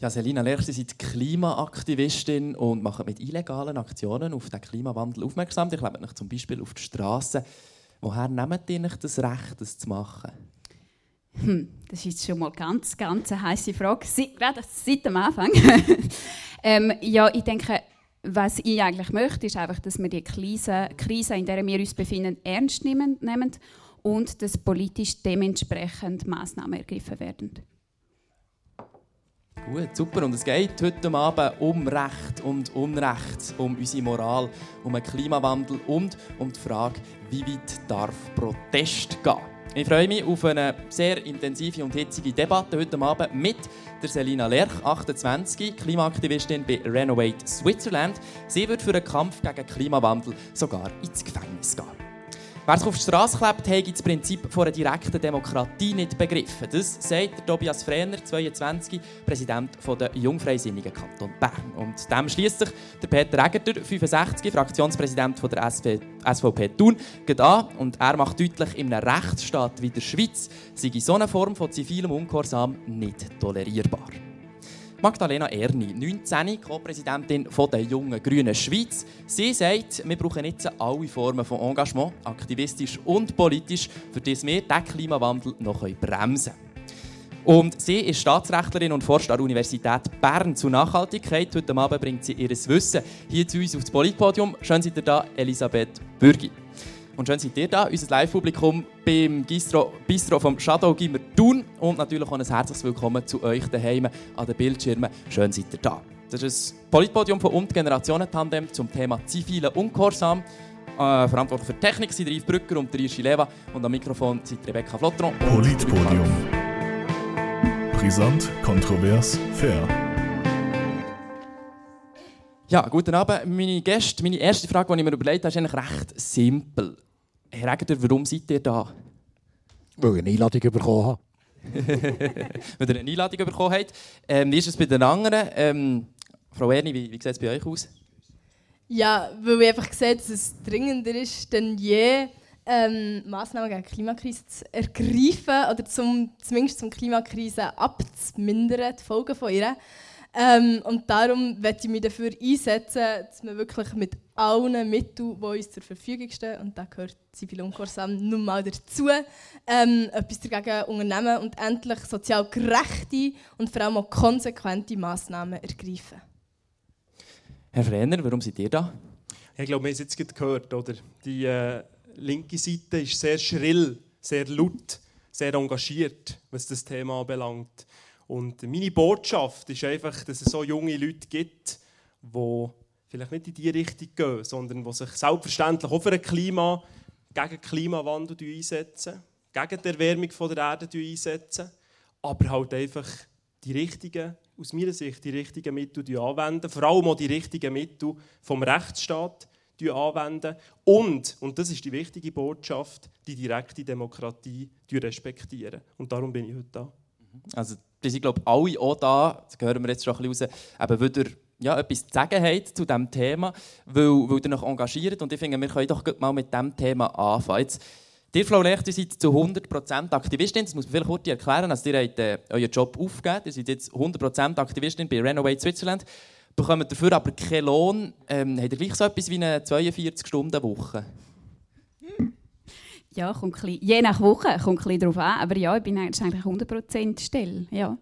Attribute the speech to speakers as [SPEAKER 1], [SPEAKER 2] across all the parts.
[SPEAKER 1] Ja, Selina Lerch, Sie sind Klimaaktivistin und machen mit illegalen Aktionen auf den Klimawandel aufmerksam. Ich lebe zum Beispiel auf die Straße. Woher nehmt ihr das Recht, das zu machen?
[SPEAKER 2] Hm, das ist schon mal ganz, ganz eine heiße Frage, seit, gerade seit dem Anfang. ähm, ja, ich denke, was ich eigentlich möchte, ist einfach, dass wir die Krise, Krise in der wir uns befinden, ernst nehmen, nehmen und dass politisch dementsprechend Maßnahmen ergriffen werden.
[SPEAKER 1] Gut, super. Und es geht heute Abend um Recht und Unrecht, um unsere Moral, um den Klimawandel und um die Frage, wie weit darf Protest gehen. Ich freue mich auf eine sehr intensive und hitzige Debatte heute Abend mit der Selina Lerch, 28, Klimaaktivistin bei Renovate Switzerland. Sie wird für den Kampf gegen Klimawandel sogar ins Gefängnis gehen. Wer sich auf die Straße klebt, hat das Prinzip von einer direkten Demokratie nicht begriffen. Das sagt Tobias Frehner, 22, Präsident der Jungfreisinnigen Kanton Bern. Und dem schließt sich der Peter Egerter, 65, Fraktionspräsident der SVP Thun, an. Und er macht deutlich, in einem Rechtsstaat wie der Schweiz sei so eine Form von zivilem Ungehorsam nicht tolerierbar. Magdalena Erni, 19, Co-Präsidentin der Jungen Grünen Schweiz. Sie sagt, wir brauchen jetzt alle Formen von Engagement, aktivistisch und politisch, für das wir den Klimawandel noch bremsen können. Und sie ist Staatsrechtlerin und forscht an der Universität Bern zur Nachhaltigkeit. Heute Abend bringt sie ihr Wissen hier zu uns aufs Politpodium. Schön seid ihr da, Elisabeth Bürgi. Und schön seid ihr da, unser Live-Publikum beim Gistro, Bistro vom Shadow Gimmer Thun. Und natürlich auch ein herzliches Willkommen zu euch daheim an den Bildschirmen. Schön seid ihr da. Das ist ein Politpodium von Und Generationen-Tandem zum Thema zivile Ungehorsam. Äh, verantwortlich für Technik sind Yves Brücker und Irschi Leva. Und am Mikrofon sind Rebecca Flottron.
[SPEAKER 3] Politpodium. Brisant, kontrovers, fair.
[SPEAKER 1] Ja, guten Abend. Meine Gäste, meine erste Frage, die ich mir überlegt habe, ist eigentlich recht simpel. Herr Egger, warum seid ihr da?
[SPEAKER 4] Weil ich eine Einladung bekommen habe.
[SPEAKER 1] Weil ihr eine Einladung bekommen habt. Ähm, wie ist es bei den anderen? Ähm, Frau Erni, wie, wie sieht es bei euch aus?
[SPEAKER 5] Ja, weil ich einfach sehe, dass es dringender ist denn je, ähm, Massnahmen gegen die Klimakrise zu ergreifen oder zum, zumindest zum Klimakrise abzumindern, die Folgen von ihr. Ähm, und darum möchte ich mich dafür einsetzen, dass wir wirklich mit allen Mitteln, die uns zur Verfügung stehen, und da gehört Zivil Ungehorsam nun mal dazu, ähm, etwas dagegen unternehmen und endlich sozial gerechte und vor allem auch konsequente Massnahmen ergreifen.
[SPEAKER 1] Herr Frenner, warum seid ihr da?
[SPEAKER 6] Ich glaube, wir haben es jetzt gehört. Oder? Die äh, linke Seite ist sehr schrill, sehr laut, sehr engagiert, was das Thema anbelangt. Und meine Botschaft ist einfach, dass es so junge Leute gibt, die vielleicht nicht in die Richtung gehen, sondern die sich selbstverständlich auch für ein Klima, gegen den Klimawandel einsetzen, gegen die Erwärmung der Erde einsetzen, aber halt einfach die richtigen, aus meiner Sicht, die richtigen Mittel anwenden, vor allem auch die richtigen Mittel vom Rechtsstaat anwenden und, und das ist die wichtige Botschaft, die direkte Demokratie respektieren. Und darum bin ich heute da.
[SPEAKER 1] Also die sind glaube alle auch da, das hören wir jetzt schon ein bisschen raus, eben ihr ja, etwas zu sagen habt zu diesem Thema, weil, weil ihr euch engagiert. Und ich finde, wir können doch mal mit diesem Thema anfangen. Jetzt, Ihr, Frau Lecht, ihr seid zu 100% Aktivistin. Das muss man vielleicht kurz erklären. Also, ihr habt äh, euren Job aufgegeben. Ihr seid jetzt 100% Aktivistin bei Renovate Switzerland. Bekommt dafür aber keinen Lohn. Ähm, habt ihr gleich so etwas wie eine 42-Stunden-Woche?
[SPEAKER 2] Ja, kommt bisschen, je nach Woche kommt ein darauf an. Aber ja, ich bin eigentlich 100% still. Ja.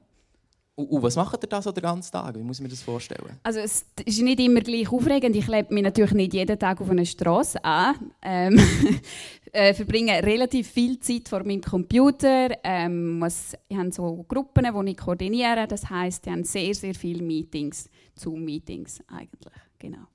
[SPEAKER 1] Und, und, was macht ihr da so den ganzen Tag? Wie muss ich mir das vorstellen?
[SPEAKER 2] Also es ist nicht immer gleich aufregend. Ich lebe mich natürlich nicht jeden Tag auf einer Straße an. Ähm, äh, verbringe relativ viel Zeit vor meinem Computer. Ähm, muss, ich habe so Gruppen, die ich koordiniere. Das heißt, ich habe sehr, sehr viele Meetings, Zoom-Meetings eigentlich. Genau.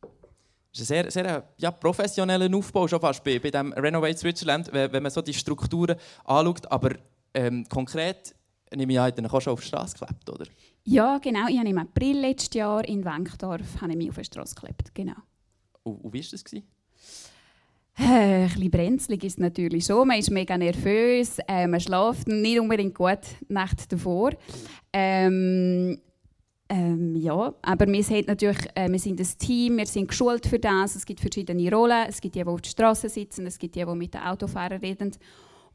[SPEAKER 1] Das ist ein sehr, sehr ja, professioneller Aufbau schon fast bei, bei dem Renovate Switzerland, wenn man so die Strukturen anschaut. Aber ähm, konkret nehme ich an, auch schon auf die Straße geklebt, oder?
[SPEAKER 2] Ja, genau. Ich habe im April letztes Jahr in Wenkdorf habe ich mich auf die Straße geklebt. Genau.
[SPEAKER 1] Und, und wie war das?
[SPEAKER 2] Äh, ein bisschen brenzlig ist es natürlich schon. Man ist mega nervös, äh, man schläft nicht unbedingt gut Nacht davor. Ähm, ähm, ja, aber wir sind natürlich, äh, wir sind ein Team, wir sind geschult für das. Es gibt verschiedene Rollen. Es gibt die, die auf der Straße sitzen, es gibt die, die mit den Autofahrern reden.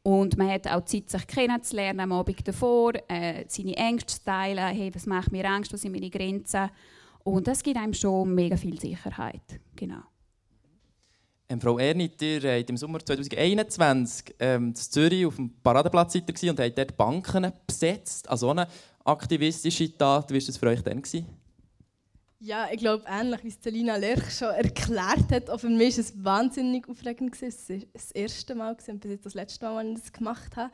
[SPEAKER 2] Und man hat auch Zeit, sich kennenzulernen am Abend davor, äh, seine Ängste zu teilen, hey, was macht mir Angst, was sind meine Grenzen. Und das gibt einem schon mega viel Sicherheit. Genau.
[SPEAKER 1] Ähm, Frau Ernit, ihr im Sommer 2021 ähm, in Zürich auf dem Paradeplatz und habt dort Banken besetzt. Also eine aktivistische Tat. Wie war das für euch dann?
[SPEAKER 5] Ja, ich glaube, ähnlich wie Selina Lerch schon erklärt hat, auch für mich war es wahnsinnig aufregend. Es war das erste Mal und bis jetzt das letzte Mal, als ich das gemacht habe.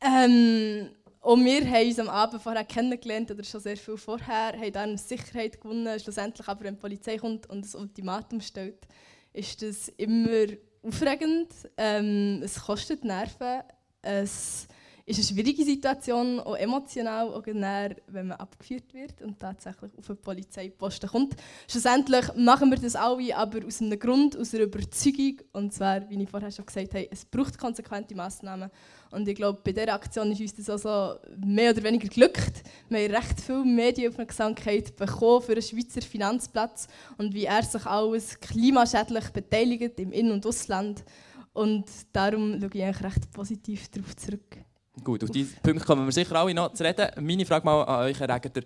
[SPEAKER 5] Ähm, und wir haben uns am Abend vorher kennengelernt, oder schon sehr viel vorher, haben dann Sicherheit gewonnen. Schlussendlich aber, wenn die Polizei kommt und das Ultimatum stellt, ist das immer aufregend. Ähm, es kostet Nerven. Es ist eine schwierige Situation, auch emotional, auch näher, wenn man abgeführt wird und tatsächlich auf einen Polizeiposten kommt. Schlussendlich machen wir das alle, aber aus einem Grund, aus einer Überzeugung. Und zwar, wie ich vorher schon gesagt habe, es braucht konsequente Massnahmen. Und ich glaube, bei dieser Aktion ist uns das also mehr oder weniger glückt. Wir haben recht viel Medienaufmerksamkeit bekommen für einen Schweizer Finanzplatz und wie er sich alles klimaschädlich beteiligt im In- und Ausland. Und darum schaue ich eigentlich recht positiv darauf zurück.
[SPEAKER 1] Gut, auf diesen Punkt kommen wir sicher alle noch zu reden. Meine Frage mal an euch, Herr Regeter.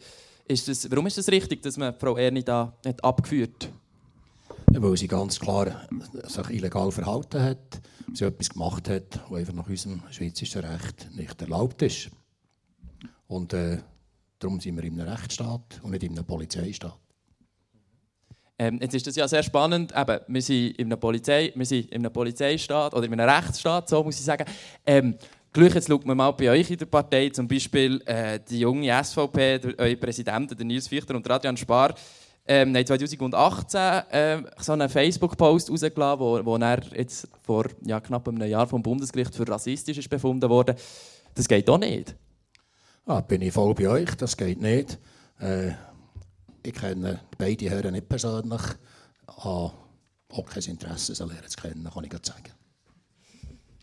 [SPEAKER 1] Ist das, warum ist es das richtig, dass man Frau Erni da nicht abgeführt
[SPEAKER 4] ja, Weil sie ganz klar sich illegal verhalten hat, sie etwas gemacht hat, was einfach nach unserem schweizerischen Recht nicht erlaubt ist. Und äh, darum sind wir in einem Rechtsstaat und nicht in einem Polizeistaat.
[SPEAKER 1] Ähm, jetzt ist das ja sehr spannend. Eben, wir, sind in einem Polizei, wir sind in einem Polizeistaat oder in einem Rechtsstaat, so muss ich sagen. Ähm, Gleich jetzt schaut man mal bei euch in der Partei, zum Beispiel äh, die junge SVP, der, euer Präsident, der Nils Fichter und Radjan Spar, ähm, 2018 äh, so einen Facebook-Post rausgelassen, wo, wo er jetzt vor ja, knapp einem Jahr vom Bundesgericht für rassistisch ist befunden wurde. Das geht auch nicht.
[SPEAKER 4] Ah, bin ich voll bei euch, das geht nicht. Äh, ich kenne beide Herren nicht persönlich, habe auch kein Interesse, sie lernen zu kennen, kann ich sagen.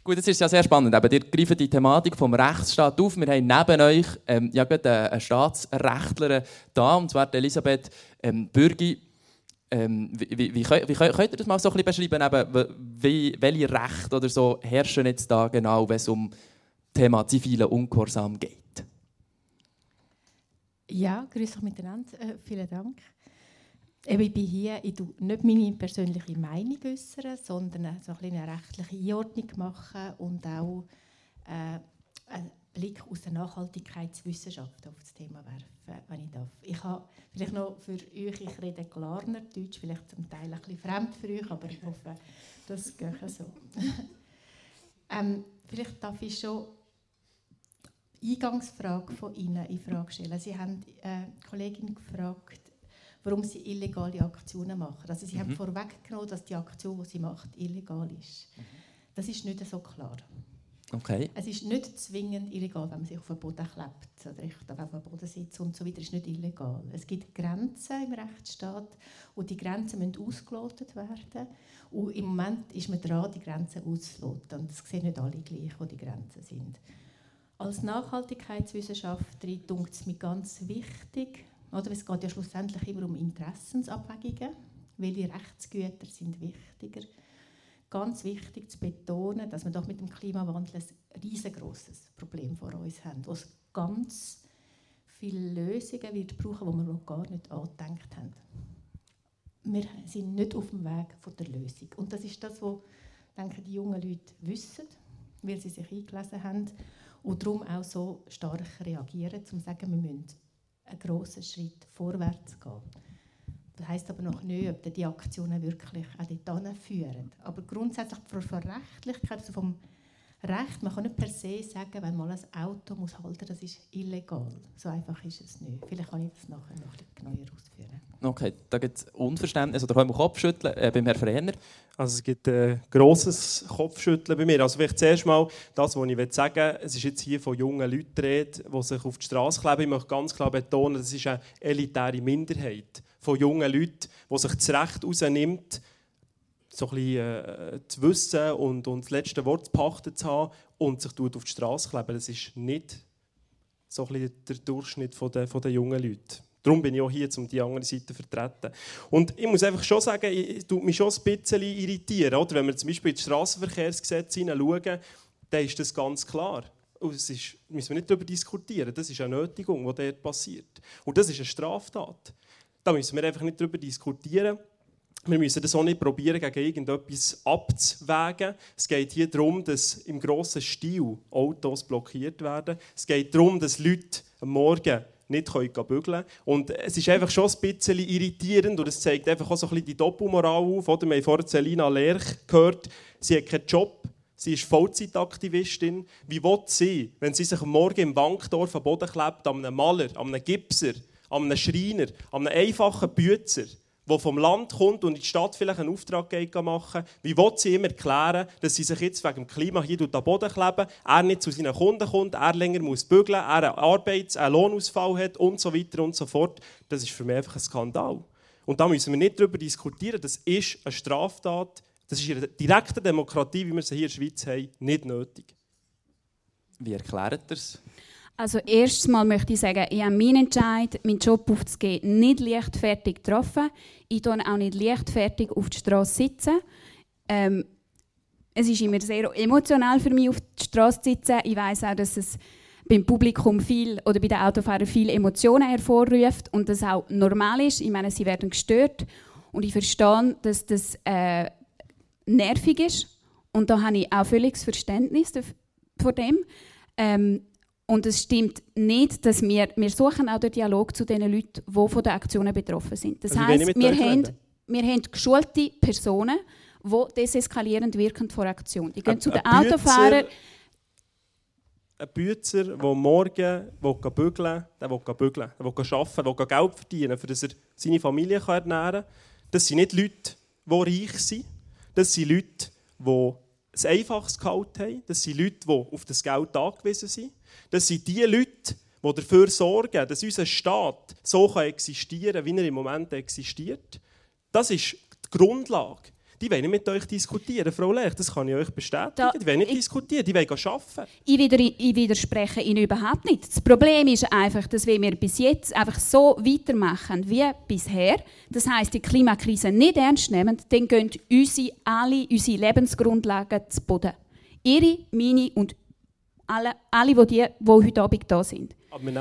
[SPEAKER 1] Gut, das ist ja sehr spannend. Eben, ihr greift die Thematik vom Rechtsstaat auf. Wir haben neben euch ähm, ja, gerade eine Staatsrechtlerin da, und zwar Elisabeth ähm, Bürgi. Ähm, wie, wie, wie, wie, könnt ihr das mal so ein bisschen beschreiben, eben, wie, welche Rechte oder so herrschen jetzt da genau, wenn es um das Thema zivile Ungehorsam geht?
[SPEAKER 7] Ja, grüß euch miteinander. Äh, vielen Dank. Ich bin hier, ich tue nicht meine persönliche Meinung äußern, sondern so ein eine rechtliche Einordnung machen und auch äh, einen Blick aus der Nachhaltigkeitswissenschaft auf das Thema werfen, wenn ich darf. Ich habe vielleicht noch für euch, ich rede Klarner Deutsch, vielleicht zum Teil ein bisschen fremd für euch, aber ich hoffe, das geht so. ähm, vielleicht darf ich schon die Eingangsfrage von Ihnen in Frage stellen. Sie haben äh, die Kollegin gefragt, warum sie illegale Aktionen machen. Also sie mhm. haben vorweggenommen, dass die Aktion, die sie macht, illegal ist. Mhm. Das ist nicht so klar.
[SPEAKER 1] Okay.
[SPEAKER 7] Es ist nicht zwingend illegal, wenn man sich auf den Boden klebt oder ich auf dem Boden sitzt und so weiter. ist nicht illegal. Es gibt Grenzen im Rechtsstaat und die Grenzen müssen ausgelotet werden. Und im Moment ist man dran, die Grenzen auszuloten. Und es sehen nicht alle gleich, wo die Grenzen sind. Als Nachhaltigkeitswissenschaftlerin dunkt es mir ganz wichtig, oder? Es geht ja schlussendlich immer um Interessensabwägungen. Welche Rechtsgüter sind wichtiger? Ganz wichtig zu betonen, dass wir doch mit dem Klimawandel ein riesengroßes Problem vor uns haben, wo es ganz viele Lösungen wird brauchen, die wir noch gar nicht angedenkt haben. Wir sind nicht auf dem Weg von der Lösung. Und das ist das, was denke, die jungen Leute wissen, weil sie sich eingelesen haben und darum auch so stark reagieren, um zu sagen, wir müssen einen grossen Schritt vorwärts gehen. Das heisst aber noch nicht, ob die Aktionen wirklich auch dorthin führen. Aber grundsätzlich von der Rechtlichkeit, also vom Recht, man kann nicht per se sagen, wenn man ein Auto muss halten das ist illegal. So einfach ist es nicht. Vielleicht kann ich das nachher noch genauer ausführen.
[SPEAKER 1] Okay, da gibt es Unverständnis. Oder können wir Kopfschütteln äh, beim Herrn Frenner?
[SPEAKER 6] Also es gibt ein äh, grosses Kopfschütteln bei mir. Also vielleicht zuerst mal das, was ich sagen will. Es ist jetzt hier von jungen Leuten rede, die sich auf die Straße kleben. Ich möchte ganz klar betonen, das ist eine elitäre Minderheit von jungen Leuten, die sich das Recht rausnimmt, so ein bisschen, äh, zu wissen und, und das letzte Wort zu pachten zu haben und sich auf die Straße kleben. Das ist nicht so ein bisschen der Durchschnitt der, der jungen Leute. Darum bin ich auch hier, um die andere Seite zu vertreten. Und ich muss einfach schon sagen, ich tut mich schon ein bisschen irritieren. Oder? Wenn wir zum Beispiel ins Straßenverkehrsgesetz hineinschauen, dann ist das ganz klar. Und es ist, müssen wir nicht darüber diskutieren. Das ist eine Nötigung, die dort passiert. Und das ist eine Straftat. Da müssen wir einfach nicht darüber diskutieren. Wir müssen das auch nicht probieren, gegen irgendetwas abzuwägen. Es geht hier darum, dass im grossen Stil Autos blockiert werden. Es geht darum, dass Leute am Morgen nicht bügeln können. Und es ist einfach schon ein bisschen irritierend und es zeigt einfach auch so ein bisschen die Doppelmoral auf. Oder? Wir haben vorhin Selina Lerch gehört, sie hat keinen Job, sie ist Vollzeitaktivistin. Wie will sie, wenn sie sich am Morgen im Bankdorf am Boden klebt, an einem Maler, an einem Gipser, an einem Schreiner, an einem einfachen Bützer, der vom Land kommt und in die Stadt vielleicht einen Auftrag geht machen wie will sie ihm erklären, dass sie sich jetzt wegen dem Klima hier am Boden kleben, er nicht zu seinen Kunden kommt, er länger muss bügeln, er einen Arbeits-, einen Lohnausfall hat und so weiter und so fort. Das ist für mich einfach ein Skandal. Und da müssen wir nicht darüber diskutieren, das ist eine Straftat, das ist in einer direkten Demokratie, wie wir sie hier in der Schweiz haben, nicht nötig.
[SPEAKER 1] Wie erklärt ihr es?
[SPEAKER 2] Also erstes Mal möchte ich sagen, ich habe meinen Entscheid, meinen Job aufzugeben, nicht leichtfertig getroffen. Ich tue auch nicht leichtfertig auf der Straße sitzen. Ähm, es ist immer sehr emotional für mich, auf der Straße zu sitzen. Ich weiß auch, dass es beim Publikum viel oder bei den Autofahrern viele Emotionen hervorruft und das auch normal ist. Ich meine, sie werden gestört und ich verstehe, dass das äh, nervig ist und da habe ich auch völliges Verständnis vor dem. Ähm, und es stimmt nicht, dass wir, wir suchen auch den Dialog zu den Leuten, die von den Aktionen betroffen sind. Das also heisst, wir haben, wir haben geschulte Personen, die deseskalierend wirken vor Aktion. Die gehen ein, zu den Autofahrern.
[SPEAKER 6] Ein Bützer, der morgen will bügeln der will bügeln, der will arbeiten, der will Geld verdienen, damit er seine Familie ernähren kann. Das sind nicht Leute, die reich sind. Das sind Leute, die ein einfaches Gehalt haben. Das sind Leute, die auf das Geld angewiesen sind. Das sind die Leute, die dafür sorgen, dass unser Staat so existieren kann, wie er im Moment existiert. Das ist die Grundlage. Die wollen nicht mit euch diskutieren, Frau Lech, das kann ich euch bestätigen. Da, die wollen nicht ich, diskutieren, die wollen arbeiten.
[SPEAKER 2] Ich, wieder, ich widerspreche Ihnen überhaupt nicht. Das Problem ist einfach, dass wenn wir bis jetzt einfach so weitermachen wie bisher, das heißt die Klimakrise nicht ernst nehmen, dann gehen unsere, alle unsere Lebensgrundlagen zu Boden. Ihre, meine und alle, alle die, die, heute Abend da sind.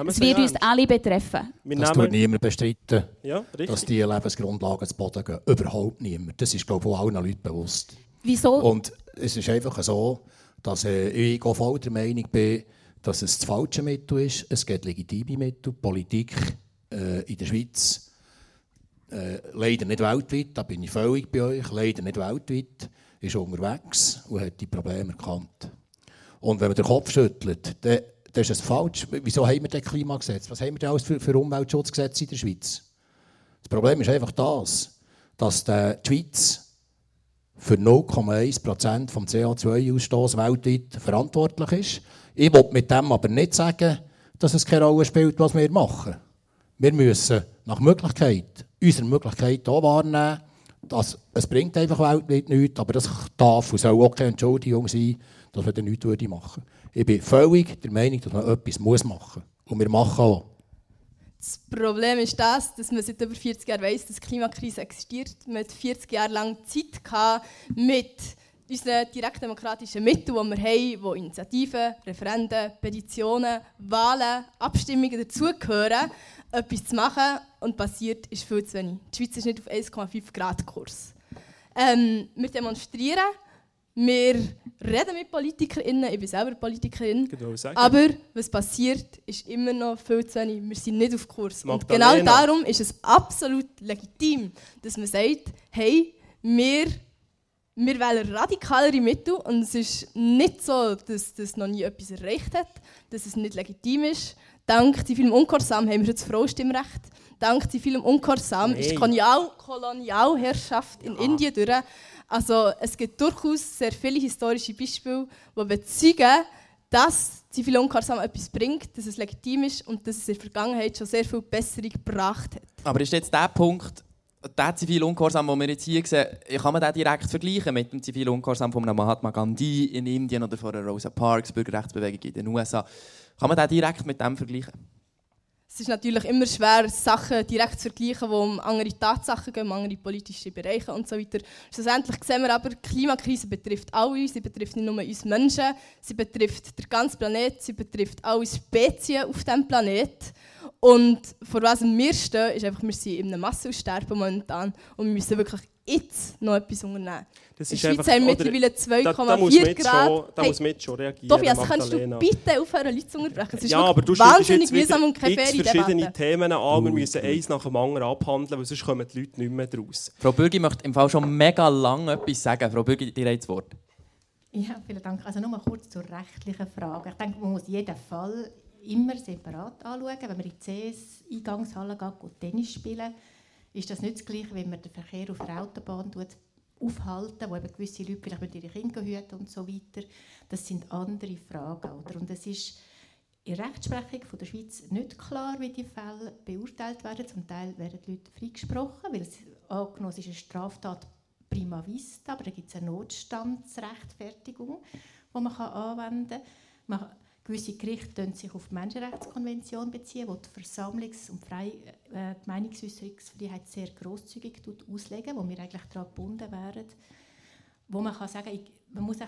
[SPEAKER 2] Es wird uns alle betreffen.
[SPEAKER 4] Wir das tut niemand bestreiten, ja, dass diese Lebensgrundlagen zu Boden gehen. Überhaupt niemand. Das ist, glaube ich, allen Leuten bewusst.
[SPEAKER 2] Wieso?
[SPEAKER 4] Und es ist einfach so, dass äh, ich voll der Meinung bin, dass es das falsche Mittel ist. Es gibt legitime Mittel. Politik äh, in der Schweiz, äh, leider nicht weltweit, da bin ich völlig bei euch, leider nicht weltweit, ist unterwegs und hat die Probleme erkannt. Und wenn man den Kopf schüttelt, dann, dann ist es falsch. Wieso haben wir das Klimagesetz? Was haben wir denn alles für, für Umweltschutzgesetze in der Schweiz? Das Problem ist einfach das, dass die Schweiz für 0,1% vom CO2-Ausstoß weltweit verantwortlich ist. Ich will mit dem aber nicht sagen, dass es keine Rolle spielt, was wir machen. Wir müssen nach Möglichkeit unsere Möglichkeit auch wahrnehmen. Dass, es bringt einfach weltweit nichts, aber das darf und soll auch keine Entschuldigung sein, dass man dann nichts machen würde. Ich bin völlig der Meinung, dass man etwas machen muss. Und wir machen auch.
[SPEAKER 5] Das Problem ist das, dass man seit über 40 Jahren weiß, dass die Klimakrise existiert. Man hat 40 Jahre lang Zeit gehabt, mit unseren direktdemokratischen Mitteln, die wir haben, wo Initiativen, Referenden, Petitionen, Wahlen, Abstimmungen dazugehören, etwas zu machen. Und passiert ist viel zu wenig. Die Schweiz ist nicht auf 1,5 Grad Kurs. Ähm, wir demonstrieren, wir reden mit PolitikerInnen, ich bin selber Politikerin. Genau, aber was passiert, ist immer noch viel zu wenig. Wir sind nicht auf Kurs. Und genau darum ist es absolut legitim, dass man sagt, hey, wir, wir wählen radikalere Mittel und es ist nicht so, dass das noch nie etwas erreicht hat, dass es nicht legitim ist. Dank zivilem Ungehorsam haben wir jetzt Frauenstimmrecht. Dank zivilem Ungehorsam nee. ist die Kolonial Kolonialherrschaft in ja. Indien durch. Also es gibt durchaus sehr viele historische Beispiele, die bezeugen, dass Zivilungehorsam etwas bringt, dass es legitim ist und dass es in der Vergangenheit schon sehr viel Besserung gebracht hat.
[SPEAKER 1] Aber ist jetzt der Punkt, der Zivilungehorsam, den wir jetzt hier sehen, kann man den direkt vergleichen mit dem Zivilungehorsam von einem Mahatma Gandhi in Indien oder von einer Rosa Parks Bürgerrechtsbewegung in den USA? Kann man den direkt mit dem vergleichen?
[SPEAKER 5] Es ist natürlich immer schwer, Sachen direkt zu vergleichen, die um andere Tatsachen gehen, um andere politische Bereiche und so weiter. Schlussendlich sehen wir aber, die Klimakrise betrifft alle, sie betrifft nicht nur uns Menschen, sie betrifft den ganzen Planeten, sie betrifft alle Spezien auf diesem Planeten. Und vor was wir stehen, ist einfach, wir sind in einem Massenaussterben momentan und wir müssen wirklich jetzt noch etwas unternehmen.
[SPEAKER 6] Das
[SPEAKER 5] In
[SPEAKER 6] ist
[SPEAKER 5] der Schweiz
[SPEAKER 6] einfach-
[SPEAKER 5] haben wir
[SPEAKER 6] oder-
[SPEAKER 5] mittlerweile
[SPEAKER 6] Da, muss man
[SPEAKER 5] 2,4
[SPEAKER 6] jetzt
[SPEAKER 5] Grad.
[SPEAKER 6] schon, da
[SPEAKER 5] Hey,
[SPEAKER 6] muss man jetzt schon reagieren,
[SPEAKER 5] Tobias, kannst du bitte aufhören, Leute zu unterbrechen? Es ist
[SPEAKER 6] Ja, aber du
[SPEAKER 5] wahnsinnig
[SPEAKER 6] jetzt wieder
[SPEAKER 5] mühsam und keine faire
[SPEAKER 6] verschiedene
[SPEAKER 5] Debatte.
[SPEAKER 6] Themen an. Wir müssen eins nach dem anderen abhandeln, weil sonst kommen die Leute nicht mehr draus.
[SPEAKER 1] Frau Bürgi möchte im Fall schon mega lange etwas sagen. Frau Bürgi, dir das Wort.
[SPEAKER 7] Ja, vielen Dank. Also nur mal kurz zur rechtlichen Frage. Ich denke, man muss jeden Fall immer separat anschauen. Wenn man in die CS-Eingangshalle geht und Tennis spielen, ist das nicht das Gleiche, wenn man den Verkehr auf der Autobahn tut, aufhalten, wo eben gewisse Leute vielleicht mit ihren Kindern hüten und so weiter. Das sind andere Fragen. Oder? Und es ist in der Rechtsprechung von der Schweiz nicht klar, wie die Fälle beurteilt werden. Zum Teil werden die Leute freigesprochen, weil es angenommen ist eine Straftat prima vista, aber da gibt es eine Notstandsrechtfertigung, die man anwenden kann. Man, gewisse Gerichte können sich auf die Menschenrechtskonvention beziehen, die die Versammlungs- und Frei äh, die Meinungsäußerungsfreiheit sehr grosszügig auslegen, wo wir eigentlich daran gebunden wären. Wo man kann sagen, ich, man muss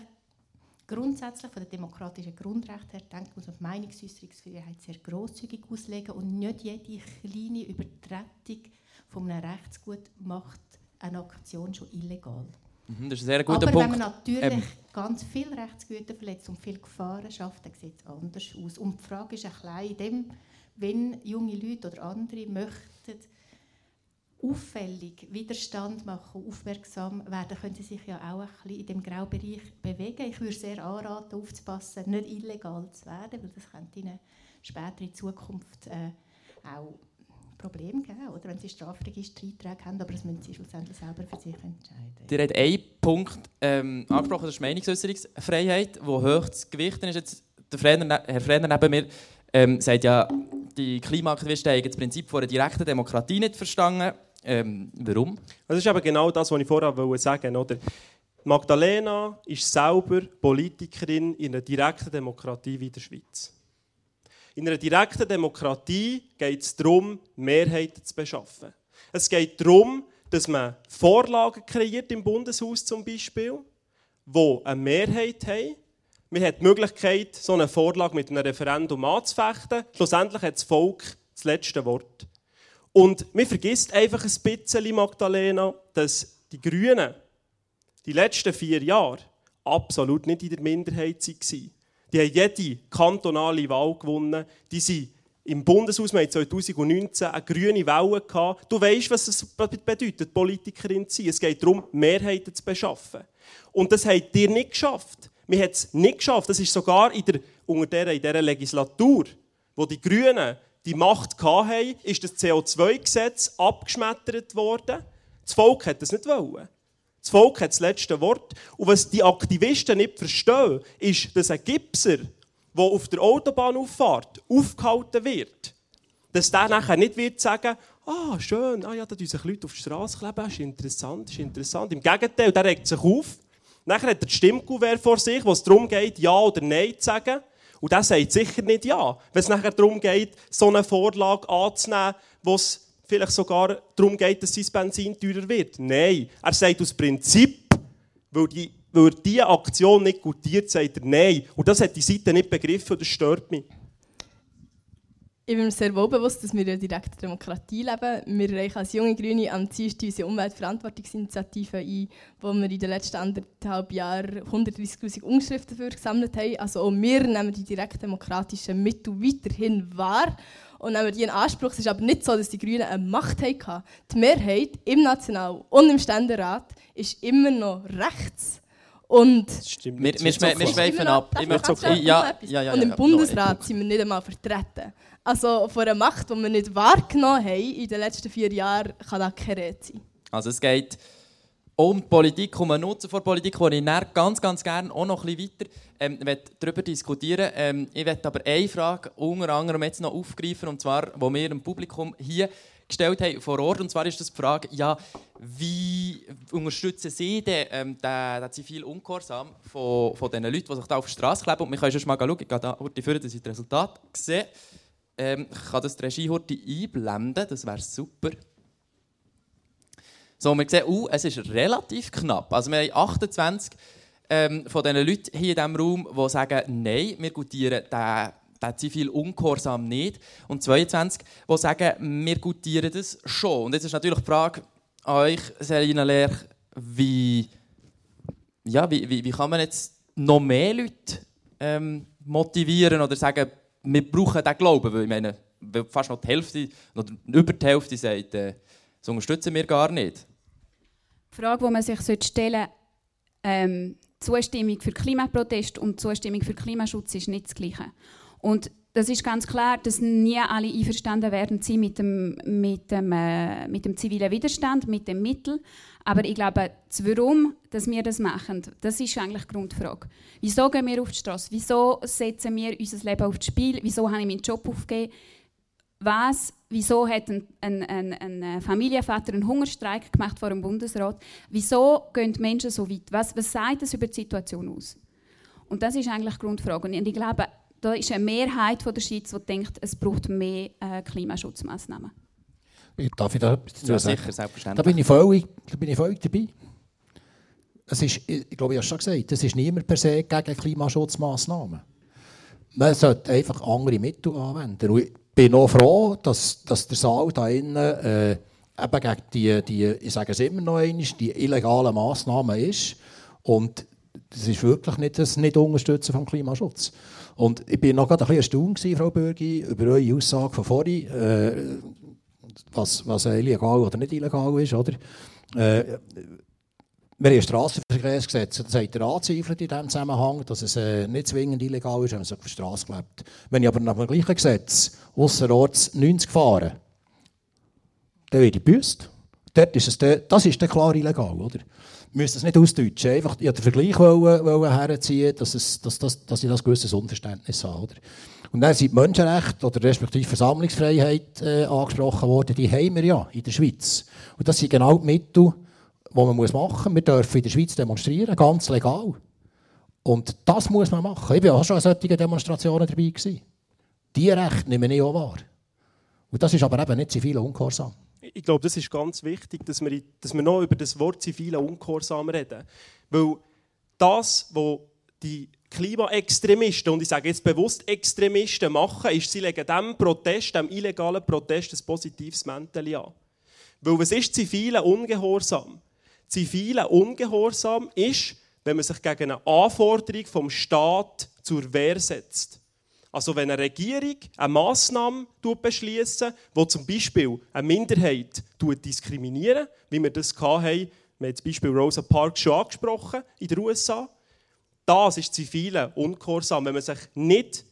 [SPEAKER 7] grundsätzlich von den demokratischen Grundrechten her denken, muss man die Meinungsäußerungsfreiheit sehr grosszügig auslegen und nicht jede kleine Übertretung von einem Rechtsgut macht eine Aktion schon illegal.
[SPEAKER 1] Mhm, das ist ein sehr guter
[SPEAKER 7] Aber
[SPEAKER 1] Punkt.
[SPEAKER 7] wenn man natürlich
[SPEAKER 1] Ähm.
[SPEAKER 7] ganz viele Rechtsgüter verletzt und viele Gefahren schafft, dann sieht es anders aus. Und die Frage ist ein bisschen in dem, wenn junge Leute oder andere möchten auffällig Widerstand machen, aufmerksam werden, können sie sich ja auch ein bisschen in dem Graubereich bewegen. Ich würde sehr anraten, aufzupassen, nicht illegal zu werden, weil das könnte ihnen später in Zukunft äh, auch Probleme geben, oder wenn sie Strafregistereinträge haben, aber das müssen sie schlussendlich selber für sich entscheiden.
[SPEAKER 1] Ihr habt einen Punkt ähm, angesprochen, das ist Meinungsäußerungsfreiheit, die hoch zu gewichten ist. Jetzt, der Frenner, Herr Frenner neben mir ähm, sagt ja, die Klimaaktivisten haben das Prinzip von einer direkten Demokratie nicht verstanden. Ähm, warum?
[SPEAKER 6] Das ist eben genau das, was ich vorher wollte sagen wollte. Magdalena ist selber Politikerin in einer direkten Demokratie wie der Schweiz. In einer direkten Demokratie geht es darum, Mehrheiten zu beschaffen. Es geht darum, dass man Vorlagen kreiert im Bundeshaus zum Beispiel, wo eine Mehrheit haben. Man hat die Möglichkeit, so eine Vorlage mit einem Referendum anzufechten. Schlussendlich hat das Volk das letzte Wort. Und man vergisst einfach ein bisschen, Magdalena, dass die Grünen die letzten vier Jahre absolut nicht in der Minderheit waren. Die haben jede kantonale Wahl gewonnen. Die sind im Bundeshaus wir hatten 2019 eine grüne Welle. Gehabt. Du weißt, was es bedeutet, Politikerin zu sein. Es geht darum, Mehrheiten zu beschaffen. Und das habt ihr nicht geschafft. Wir haben es nicht geschafft. Das ist sogar in der, unter dieser, in dieser Legislatur, wo die Grünen die Macht hatten, ist das CO2-Gesetz abgeschmettert worden. Das Volk hat das nicht wollen. Das Volk hat das letzte Wort. Und was die Aktivisten nicht verstehen, ist, dass ein Gipser, der auf der Autobahnauffahrt aufgehalten wird, dass der nachher nicht wird sagen, ah, schön, ah ja, da sich Leute auf die Straße kleben, das ist interessant, ist interessant. Im Gegenteil, der regt sich auf. Nachher hat er das Stimmkuvert vor sich, wo es darum geht, Ja oder Nein zu sagen. Und der sagt sicher nicht Ja. Wenn es nachher darum geht, so eine Vorlage anzunehmen, wo es vielleicht sogar darum geht, dass sein Benzin teurer wird. Nein, er sagt aus Prinzip, weil die, weil diese Aktion nicht gutiert, sagt er Nein. Und das hat die Seite nicht begriffen und das stört mich.
[SPEAKER 5] Ich bin mir sehr wohl bewusst, dass wir in einer direkten Demokratie leben. Wir reichen als junge Grüne am Dienstag unsere Umweltverantwortungsinitiative ein, wo wir in den letzten anderthalb Jahren 130'000 Unterschriften dafür gesammelt haben. Also auch wir nehmen die direktdemokratischen Mittel weiterhin wahr und nehmen die in Anspruch. Es ist aber nicht so, dass die Grünen eine Macht hatten. Die Mehrheit im National- und im Ständerat ist immer noch rechts. Und
[SPEAKER 6] stimmt
[SPEAKER 1] Wir, wir, schweifen ab. Ich möchte ja,
[SPEAKER 5] etwas?
[SPEAKER 1] ja, ja,
[SPEAKER 5] Und im
[SPEAKER 1] ja,
[SPEAKER 5] Bundesrat sind wir nicht einmal vertreten. Also von einer Macht, die wir nicht wahrgenommen haben in den letzten vier Jahren, kann das keine Rede sein.
[SPEAKER 1] Also es geht um die Politik, um den Nutzen von Politik, wo ich ganz, ganz gerne auch noch ein bisschen weiter ähm, darüber diskutieren ähm, Ich möchte aber eine Frage unter anderem jetzt noch aufgreifen, und zwar, die wir im Publikum hier gestellt haben vor Ort. Und zwar ist das die Frage, ja, wie unterstützen Sie denn, ähm, den, den zivilen von, von den Leuten, die sich da auf die Straße kleben? Und wir können schon mal schauen, ich gehe da heute führen, dass ich das Resultat sehe. Ähm, ich kann das die Regie heute einblenden, das wäre super. So, wir sehen, uh, es ist relativ knapp. Also wir haben 28 ähm, von diesen Leuten hier in diesem Raum, die sagen, nein, wir gutieren den, den zivil Ungehorsam nicht. Und 22, die sagen, wir gutieren das schon. Und jetzt ist natürlich die Frage an euch, Selina Lerch, wie, ja, wie, wie, wie kann man jetzt noch mehr Leute ähm, motivieren oder sagen, wir brauchen diesen Glauben? Weil ich meine, fast noch die Hälfte, oder über die Hälfte sagt, äh, das unterstützen wir gar nicht.
[SPEAKER 2] Die Frage, die man sich stellen sollte, ähm, Zustimmung für Klimaprotest und Zustimmung für Klimaschutz ist nicht das Gleiche. Und das ist ganz klar, dass nie alle einverstanden werden sie mit dem, mit, dem, äh, mit dem zivilen Widerstand, mit dem Mittel. Aber ich glaube, das Warum, dass wir das machen, das ist eigentlich die Grundfrage. Wieso gehen wir auf die Straße? Wieso setzen wir unser Leben aufs Spiel? Wieso habe ich meinen Job aufgegeben? Was, wieso hat ein, ein, ein, ein Familienvater einen Hungerstreik gemacht vor dem Bundesrat? Wieso gehen die Menschen so weit? Was, was sagt das über die Situation aus? Und das ist eigentlich die Grundfrage. Und ich glaube, da ist eine Mehrheit von der Schweiz, die denkt, es braucht mehr äh, Klimaschutzmaßnahmen.
[SPEAKER 4] Darf ich da etwas dazu
[SPEAKER 1] Ja,
[SPEAKER 4] sagen?
[SPEAKER 1] sicher,
[SPEAKER 4] Da bin ich völlig, da bin ich völlig dabei. Es ist, ich glaube, ich habe es schon gesagt, es ist niemand per se gegen Klimaschutzmaßnahmen. Man sollte einfach andere Mittel anwenden. Bin auch froh, dass, dass der Saal da innen äh, eben gegen die, die, ich sage es immer noch einmal, die illegalen Massnahmen ist. Und das ist wirklich nicht das Nicht-Unterstützen vom Klimaschutz. Und ich bin noch gerade ein bisschen erstaunt, Frau Bürgi, über eure Aussage von vorhin, äh, was, was illegal oder nicht illegal ist. Oder? Äh, wir haben ein Strassenverkehrsgesetz, das hat er angezweifelt in diesem Zusammenhang, dass es äh, nicht zwingend illegal ist, wenn man sich auf der Straße klebt. Wenn ich aber nach dem gleichen Gesetz ausserorts 90 fahre, dann werde ich de- das ist dann klar illegal, oder? Müssen es nicht ausdeutschen. Einfach, ich wollte den Vergleich wollen, wollen herziehen, dass, es, dass, dass, dass ich das gewisses Unverständnis habe. Oder? Und dann sind Menschenrechte oder respektive Versammlungsfreiheit äh, angesprochen worden. Die haben wir ja in der Schweiz. Und das sind genau die Mittel, die man muss machen muss. Wir dürfen in der Schweiz demonstrieren, ganz legal. Und das muss man machen. Ich war auch schon an solchen Demonstrationen dabei. Gewesen. Die Rechte nehmen ich auch wahr. Und das ist aber eben nicht zivil Ungehorsam.
[SPEAKER 6] Ich glaube, das ist ganz wichtig, dass wir, dass wir noch über das Wort zivile Ungehorsam reden. Weil das, was die Klimaextremisten, und ich sage jetzt bewusst Extremisten, machen, ist, sie legen diesem Protest, dem illegalen Protest, ein positives Mäntel an. Weil was ist zivile Ungehorsam? Zivile Ungehorsam ist, wenn man sich gegen eine Anforderung vom Staat zur Wehr setzt. Also wenn eine Regierung eine Massnahme beschließt, die zum Beispiel eine Minderheit diskriminiert, wie wir das hatten, wir haben zum Beispiel Rosa Parks schon angesprochen in den USA, das ist zivile Ungehorsam, wenn man sich nicht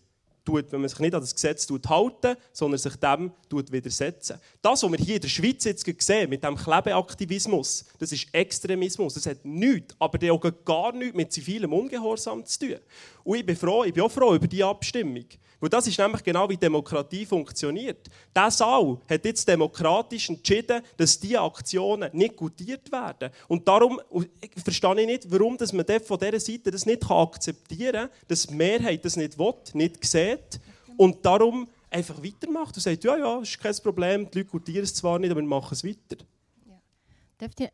[SPEAKER 6] tut, wenn man sich nicht an das Gesetz tut, halten, sondern sich dem tut widersetzen. Das, was wir hier in der Schweiz jetzt sehen, mit dem Klebeaktivismus, das ist Extremismus. Das hat nichts, aber der auch gar nichts mit zivilem Ungehorsam zu tun. Und ich bin froh, ich bin auch froh über diese Abstimmung. Weil das ist nämlich genau wie Demokratie funktioniert. Der Saal hat jetzt demokratisch entschieden, dass diese Aktionen nicht gutiert werden. Und darum verstehe ich nicht, warum dass man von dieser Seite das nicht akzeptieren kann, dass die Mehrheit das nicht will, nicht sieht und darum einfach weitermacht und sagt, ja, ja, ist kein Problem, die Leute gutieren es zwar nicht, aber wir machen es weiter.
[SPEAKER 7] Dürft ihr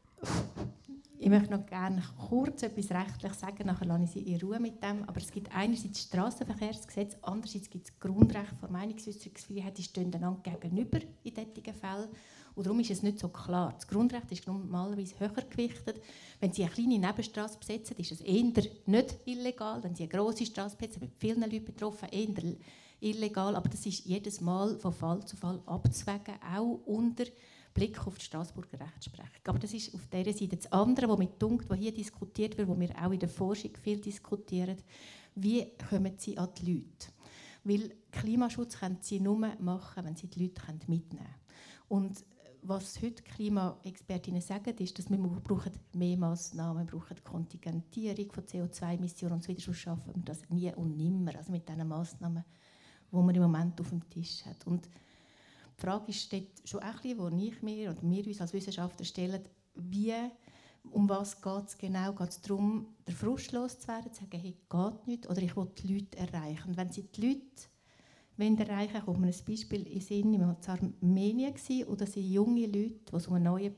[SPEAKER 7] ich möchte noch gerne kurz etwas rechtlich sagen, nachher lasse ich Sie in Ruhe mit dem. Aber es gibt einerseits das Strassenverkehrsgesetz, andererseits gibt es das Grundrecht vor Meinungsäußerungsfreiheit, die stehen einander gegenüber in solchen Fällen. Und darum ist es nicht so klar. Das Grundrecht ist normalerweise höher gewichtet. Wenn Sie eine kleine Nebenstraße besetzen, ist es eher nicht illegal. Wenn Sie eine grosse Straße besetzen, mit vielen Leuten betroffen, eher illegal. Aber das ist jedes Mal von Fall zu Fall abzuwägen, auch unter Blick auf die Straßburger Rechtsprechung. Aber das ist auf dieser Seite. Das andere, was mir dunkt, was hier diskutiert wird, wo wir auch in der Forschung viel diskutieren, wie kommen sie an die Leute? Weil Klimaschutz können sie nur machen, wenn sie die Leute mitnehmen können. Und was heute Klimaexpertinnen sagen, ist, dass wir brauchen mehr Massnahmen, wir brauchen Kontingentierung von CO2-Emissionen und so weiter. Sonst schaffen wir das nie und nimmer. Also mit diesen Massnahmen, die man im Moment auf dem Tisch hat. Und die Frage ist dort schon ein bisschen, wo ich mir und wir uns als Wissenschaftler stellen, wie, um was geht es genau? Geht es darum, den Frust loszuwerden, zu sagen, hey, geht nicht, oder ich will die Leute erreichen. Und wenn sie die Leute erreichen kommt mir ein Beispiel in Sinn. Ich war in Armenien und da sind junge Leute, die um eine, neue,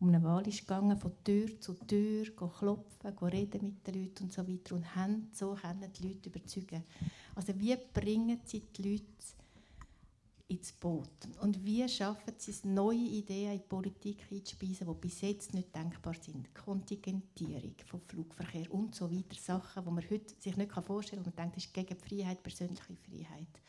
[SPEAKER 7] um eine Wahl ist gegangen, von Tür zu Tür klopfen, reden mit den Leuten und so weiter und haben so können die Leute überzeugen. Also wie bringen sie die Leute ins Boot? Und wie schaffen sie es, neue Ideen in die Politik einzuspeisen, die bis jetzt nicht denkbar sind? Kontingentierung von Flugverkehr und so weiter. Sachen, die man heute sich nicht vorstellen kann, wo man denkt, das ist gegen die Freiheit, persönliche Freiheit.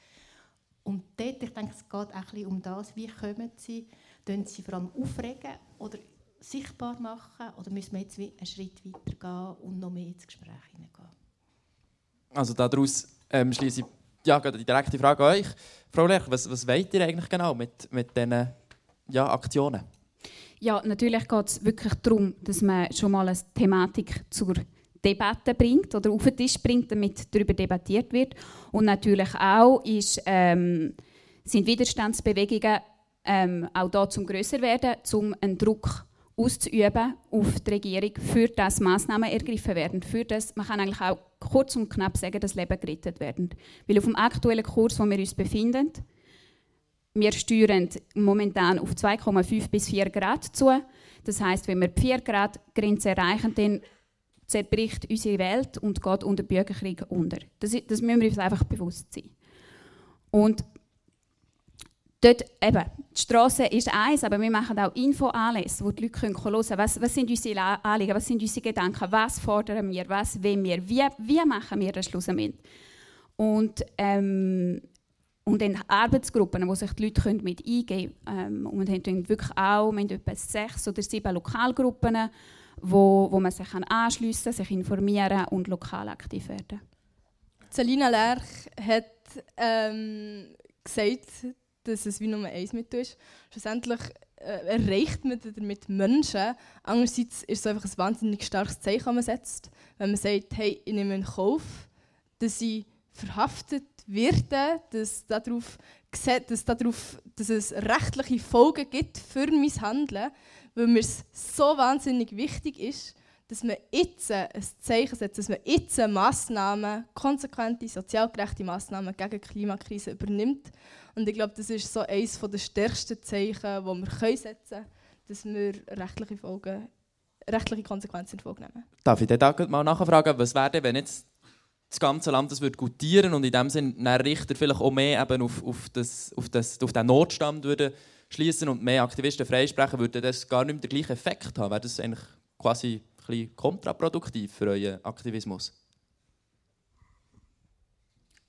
[SPEAKER 7] Und dort, ich denke, es geht auch ein bisschen um das, wie kommen sie, tun sie vor allem aufregen oder sichtbar machen oder müssen wir jetzt einen Schritt weiter gehen und noch mehr ins Gespräch hineingehen?
[SPEAKER 1] Also daraus ähm, schließe ich ja, die direkte Frage an euch. Frau Lerch, was, was wollt ihr eigentlich genau mit, mit diesen ja, Aktionen?
[SPEAKER 2] Ja, natürlich geht es wirklich darum, dass man schon mal eine Thematik zur Debatte bringt oder auf den Tisch bringt, damit darüber debattiert wird. Und natürlich auch ist, ähm, sind Widerstandsbewegungen ähm, auch da zum größer werden, um einen Druck auszuüben auf die Regierung, für das Maßnahmen ergriffen werden, für das man kann eigentlich auch kurz und knapp sagen, dass Leben gerettet werden. Weil auf dem aktuellen Kurs, wo wir uns befinden, wir steuern momentan auf 2,5 bis 4 Grad zu. Das heißt, wenn wir die 4 Grad Grenze erreichen, dann zerbricht unsere Welt und geht unter Bürgerkrieg unter. Das, das müssen wir uns einfach bewusst sein. Und dort eben, die Straße ist eins, aber wir machen auch Info-Anlässe, wo die Leute hören können, was, was sind unsere Anliegen, was sind unsere Gedanken, was fordern wir, was wollen wir, wie, wie machen wir das schlussendlich. Und, ähm, und dann Arbeitsgruppen, wo sich die Leute mit eingeben können. Ähm, und wir haben wirklich auch wir haben etwa sechs oder sieben Lokalgruppen, wo, wo man sich anschliessen kann, sich informieren und lokal aktiv werden.
[SPEAKER 5] Selina Lerch hat ähm, gesagt, dass es wie Nummer eins mit ist. Schlussendlich äh, erreicht man damit Menschen. Andererseits ist es einfach ein wahnsinnig starkes Zeichen, das man setzt. Wenn man sagt, hey, ich nehme in Kauf, dass ich verhaftet werde, dass, darauf, dass, darauf, dass es rechtliche Folgen gibt für mein Handeln, weil mir es so wahnsinnig wichtig ist, dass man jetzt ein Zeichen setzt, dass man jetzt Massnahmen, konsequente, sozialgerechte Massnahmen gegen die Klimakrise übernimmt. Und ich glaube, das ist so eines der stärksten Zeichen, die wir setzen können, dass wir rechtliche, Folgen, rechtliche Konsequenzen in Folge nehmen.
[SPEAKER 1] Darf ich da mal nachfragen, was wäre, wenn jetzt das ganze Land das würde gutieren und in dem Sinne Richter vielleicht auch mehr eben auf, auf, das, auf, das, auf den Notstand würde schließen und mehr Aktivisten freisprechen, würde das gar nicht mehr den gleichen Effekt haben? Wäre das eigentlich quasi ein kontraproduktiv für euren Aktivismus?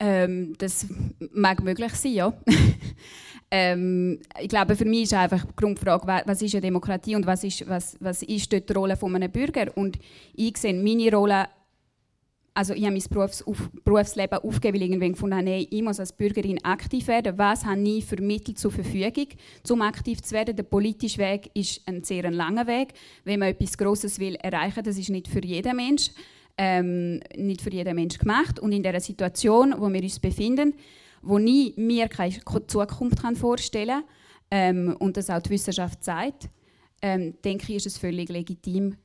[SPEAKER 2] Ähm, das mag möglich sein, ja. ähm, ich glaube, für mich ist einfach die Grundfrage, was ist eine Demokratie und was ist, was, was ist dort die Rolle von einem Bürger? Und ich sehe meine Rolle also ich habe mein Berufs auf, Berufsleben aufgegeben, weil ich irgendwann gefunden habe, ich muss als Bürgerin aktiv werden. Was habe ich für Mittel zur Verfügung, um aktiv zu werden? Der politische Weg ist ein sehr langer Weg. Wenn man etwas Grosses will erreichen, das ist nicht für jeden Mensch, ähm, nicht für jeden Mensch gemacht. Und in der Situation, wo wir uns befinden, wo ich mir keine Zukunft vorstellen kann ähm, und das auch die Wissenschaft sagt, ähm, denke ich, ist es völlig legitim,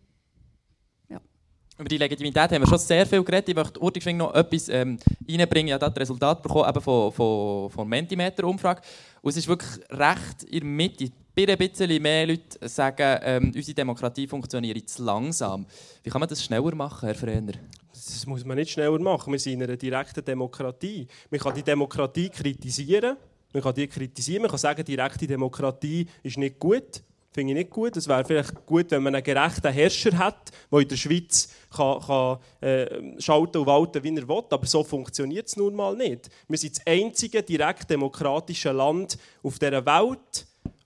[SPEAKER 1] über die Legitimität haben wir schon sehr viel geredet. Ich möchte Urtig noch etwas ähm, reinbringen. Ich habe das Resultat bekommen eben von, von, von Mentimeter-Umfrage. Es ist wirklich recht in der Mitte. Ein bisschen mehr Leute sagen, ähm, unsere Demokratie funktioniert zu langsam. Wie kann man das schneller machen, Herr Frehner?
[SPEAKER 6] Das muss man nicht schneller machen. Wir sind in einer direkten Demokratie. Man kann die Demokratie kritisieren. Man kann die kritisieren. Man kann sagen, direkte Demokratie ist nicht gut. Finde ich nicht gut. Es wäre vielleicht gut, wenn man einen gerechten Herrscher hat, der in der Schweiz kann, kann, äh, schalten und walten, wie er will. Aber so funktioniert es nun mal nicht. Wir sind das einzige direkt demokratische Land auf dieser Welt.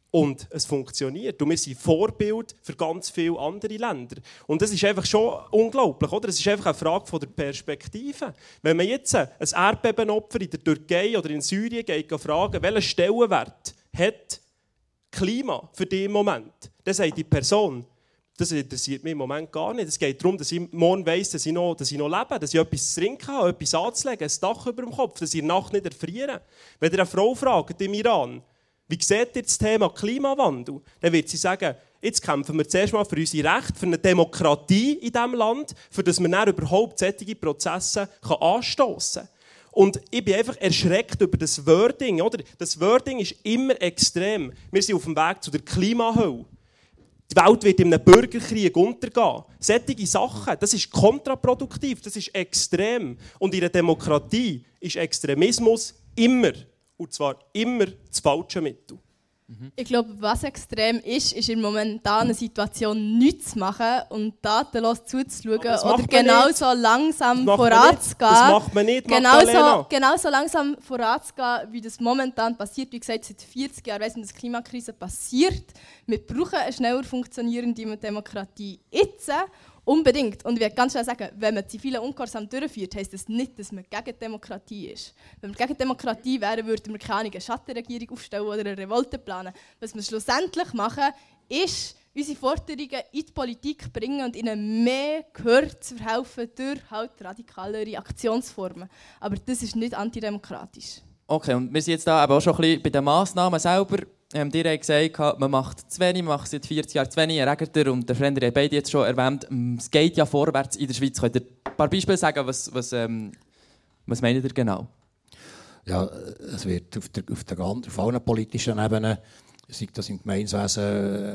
[SPEAKER 6] Und es funktioniert. Und wir sind Vorbild für ganz viele andere Länder. Und das ist einfach schon unglaublich, oder? Es ist einfach eine Frage von der Perspektive. Wenn man jetzt ein Erdbebenopfer in der Türkei oder in Syrien geht, fragen, welchen Stellenwert hat Klima für den Moment, dann sagt die Person, das interessiert mich im Moment gar nicht. Es geht darum, dass ich morgen weiss, dass ich, noch, dass ich noch lebe, dass ich etwas zu trinken habe, etwas anzulegen, ein Dach über dem Kopf, dass ich in der Nacht nicht erfriere. Wenn ihr eine Frau fragt im Iran, wie seht ihr das Thema Klimawandel, dann wird sie sagen, jetzt kämpfen wir zuerst mal für unsere Rechte, für eine Demokratie in diesem Land, für dass man dann überhaupt solche Prozesse anstoßen kann. Und ich bin einfach erschreckt über das Wording. Oder? Das Wording ist immer extrem. Wir sind auf dem Weg zu der Klimahölle. Die Welt wird in einem Bürgerkrieg untergehen. Sättige Sachen, das ist kontraproduktiv, das ist extrem. Und in einer Demokratie ist Extremismus immer, und zwar immer das falsche Mittel.
[SPEAKER 5] Ich glaube, was extrem ist, ist in momentanen Situation nichts zu machen und datenlos zuzuschauen oder genauso langsam
[SPEAKER 6] Das
[SPEAKER 5] voranzugehen.
[SPEAKER 6] nicht. Das macht man nicht,
[SPEAKER 5] genauso, genauso langsam voranzugehen, wie das momentan passiert. Wie gesagt, seit 40 Jahren weiss man, dass die Klimakrise passiert. Wir brauchen eine schneller funktionierende Demokratie jetzt. Unbedingt. Und ich will ganz schnell sagen, wenn man zivile Ungehorsam durchführt, heisst das nicht, dass man gegen Demokratie ist. Wenn wir gegen Demokratie wären, würden wir keine Schattenregierung aufstellen oder eine Revolte planen. Was wir schlussendlich machen, ist, unsere Forderungen in die Politik bringen und ihnen mehr Gehör zu verhelfen durch halt radikalere Aktionsformen. Aber das ist nicht antidemokratisch.
[SPEAKER 1] Okay, und wir sind jetzt da eben auch schon ein bisschen bei den Massnahmen selber. Ähm, dir hat gesagt, man macht zu wenig, man macht seit 40 Jahren zu wenig. Herr Regerter und der Freund haben beide jetzt schon erwähnt, ähm, es geht ja vorwärts in der Schweiz. Könnt ihr ein paar Beispiele sagen, was, was, ähm, was meint ihr genau?
[SPEAKER 4] Ja, es wird auf, der, auf, der, ganzen- politischen Ebenen, sei das im Gemeinwesen,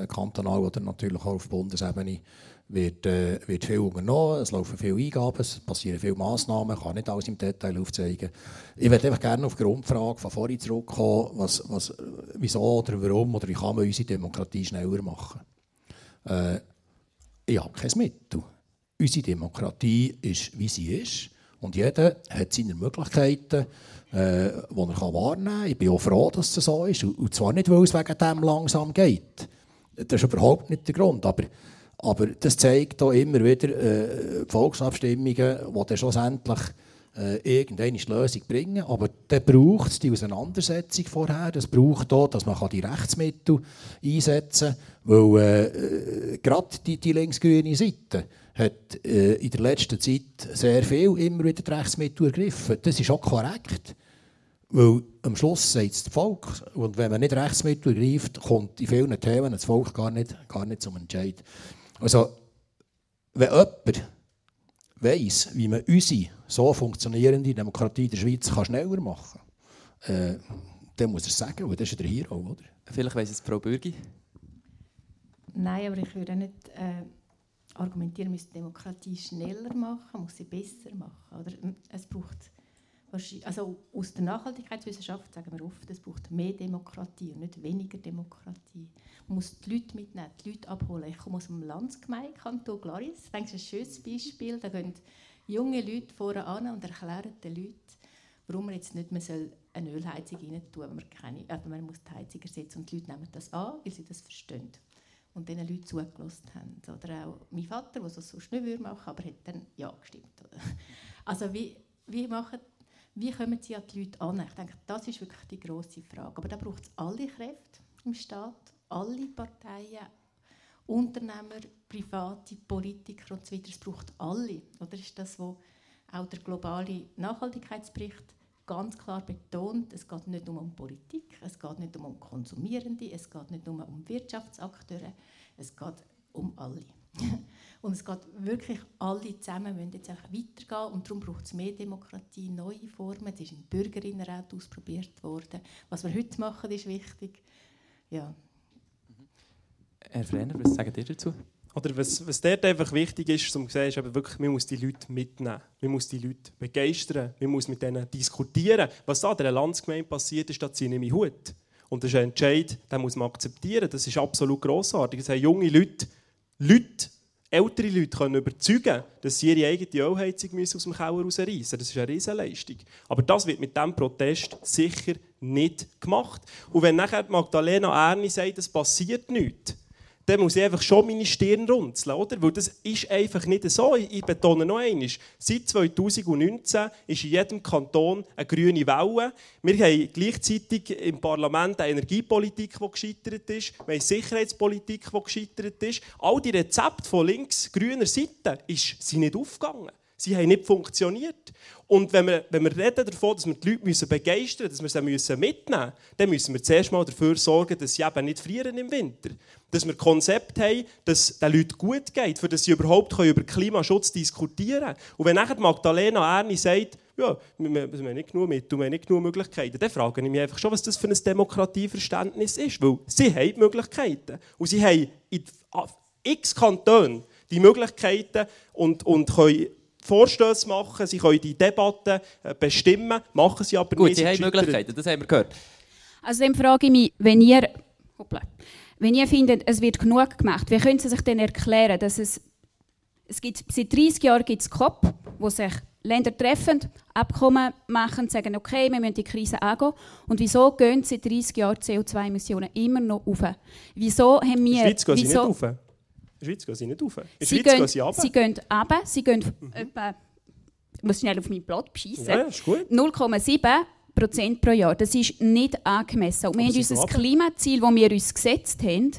[SPEAKER 4] äh, kantonal oder natürlich auch auf Bundesebene, wird, äh, wird viel unternommen. Es laufen viele Eingaben, es passieren viele Massnahmen. Ich kann nicht alles im Detail aufzeigen. Ich würde einfach gerne auf die Grundfrage von vorhin zurückkommen, was, was, wieso oder warum oder wie kann man unsere Demokratie schneller machen. Äh, ich habe kein Mittel. Unsere Demokratie ist, wie sie ist. Und jeder hat seine Möglichkeiten, äh, die er kann wahrnehmen kann. Ich bin auch froh, dass es so ist. Und zwar nicht, weil es wegen dem langsam geht. Das ist überhaupt nicht der Grund. Aber, aber das zeigt auch immer wieder äh, Volksabstimmungen, die dann schlussendlich äh, irgendeine Lösung bringen. Aber dann braucht es die Auseinandersetzung vorher. Es braucht auch, dass man die Rechtsmittel einsetzen kann. Weil äh, äh, gerade die, die linksgrüne Seite hat äh, in der letzten Zeit sehr viel immer wieder die Rechtsmittel ergriffen. Das ist auch korrekt. Weil am Schluss sagt es das Volk. Und wenn man nicht Rechtsmittel ergreift, kommt in vielen Themen das Volk gar nicht, gar nicht zum Entscheid. Also, wenn jemand weiss, wie man unsere so funktionierende Demokratie in der Schweiz kann schneller machen kann, äh, dann muss er es sagen, weil das ist ja der Hero, oder?
[SPEAKER 1] Vielleicht weiss es Frau Bürgi.
[SPEAKER 7] Nein, aber ich würde nicht äh, argumentieren, man muss die Demokratie schneller machen, muss sie besser machen. Oder es braucht also aus der Nachhaltigkeitswissenschaft sagen wir oft, es braucht mehr Demokratie und nicht weniger Demokratie. Muss die Leute mitnehmen, die Leute abholen. Ich komme aus dem Landsgemeindekanton Glaris. Ich denke, das ist ein schönes Beispiel. Da gehen junge Leute vorne an und erklären den Leuten, warum man jetzt nicht mehr soll eine Ölheizung rein tun wenn man keine, äh, man muss die Heizung ersetzen. Und die Leute nehmen das an, weil sie das verstehen und diesen Leuten zugelassen haben. Oder auch mein Vater, der das sonst nicht würde machen aber hat dann Ja gestimmt. Also wie, wie, machen, wie kommen sie an die Leute an? Ich denke, das ist wirklich die grosse Frage. Aber da braucht es alle Kräfte im Staat, alle Parteien, Unternehmer, private Politiker und so weiter. Es braucht alle. Oder ist das, was auch der globale Nachhaltigkeitsbericht ganz klar betont, es geht nicht nur um Politik, es geht nicht nur um Konsumierende, es geht nicht nur um Wirtschaftsakteure, es geht um alle. und es geht wirklich alle zusammen, müssen jetzt einfach weitergehen und darum braucht es mehr Demokratie, neue Formen. Es ist im Bürgerinnenrat ausprobiert worden. Was wir heute machen, ist wichtig. Ja.
[SPEAKER 1] Herr Frenner, was sagt ihr dazu?
[SPEAKER 6] Oder was, was dort einfach wichtig ist, um zu sehen, ist eben wirklich, man muss die Leute mitnehmen. Man muss die Leute begeistern. Man muss mit denen diskutieren. Was da der Landsgemeinde passiert ist, da ziehe ich meinen Hut. Und das ist ein Entscheid, den muss man akzeptieren. Das ist absolut grossartig. Es haben junge Leute, Leute, ältere Leute können überzeugen, dass sie ihre eigene Ölheizung aus dem Keller rausreißen müssen. Das ist eine Riesenleistung. Aber das wird mit diesem Protest sicher nicht gemacht. Und wenn nachher Magdalena Erni sagt, es passiert nichts, dann muss ich einfach schon meine Stirn runzeln, oder? Weil das ist einfach nicht so. Ich betone noch einmal, seit 2019 ist in jedem Kanton eine grüne Welle. Wir haben gleichzeitig im Parlament eine Energiepolitik, die gescheitert ist. Wir haben Sicherheitspolitik, die gescheitert ist. All die Rezepte von links-grüner Seite ist, sind nicht aufgegangen. Sie haben nicht funktioniert. Und wenn wir, wenn wir reden davon, dass wir die Leute müssen begeistern müssen, dass wir sie müssen mitnehmen müssen, dann müssen wir zuerst mal dafür sorgen, dass sie eben nicht frieren im Winter. Dass wir Konzept haben, dass den Leuten gut geht, für dass sie überhaupt über Klimaschutz diskutieren können. Und wenn nachher Magdalena Erni sagt, ja, wir, haben nicht genug Mittel, wir haben nicht genug Möglichkeiten. Dann frage ich mich einfach schon, was das für ein Demokratieverständnis ist. Weil sie haben Möglichkeiten. Und sie haben in x Kantonen die Möglichkeiten und, und können Vorstöße machen, sie können die Debatten äh, bestimmen, machen sie aber
[SPEAKER 1] Gut,
[SPEAKER 6] nicht.
[SPEAKER 1] sie haben Möglichkeiten, das haben wir gehört.
[SPEAKER 2] Also dann frage ich mich, wenn ihr, hoppla, wenn ihr findet, es wird genug gemacht, wie können Sie sich denn erklären, dass es, es gibt, seit 30 Jahren gibt es COP, wo sich Länder treffen, Abkommen machen, sagen, okay, wir müssen die Krise angehen. Und wieso gehen seit 30 Jahren CO2-Emissionen immer noch auf? Wieso haben wir...
[SPEAKER 6] In der Schweiz gehen sie
[SPEAKER 2] wieso,
[SPEAKER 6] nicht auf. In der Schweiz gehen sie nicht auf. In der
[SPEAKER 2] Sie
[SPEAKER 6] Schweiz
[SPEAKER 2] gehen,
[SPEAKER 6] gehen sie runter.
[SPEAKER 2] sie gehen runter, sie gehen etwa, ich muss schnell auf mein Blatt beschissen.
[SPEAKER 6] Ja, ja, ist gut.
[SPEAKER 2] 0,7 Prozent pro Jahr. Das ist nicht angemessen. Und wir haben unser. Klimaziel, das wir uns gesetzt haben,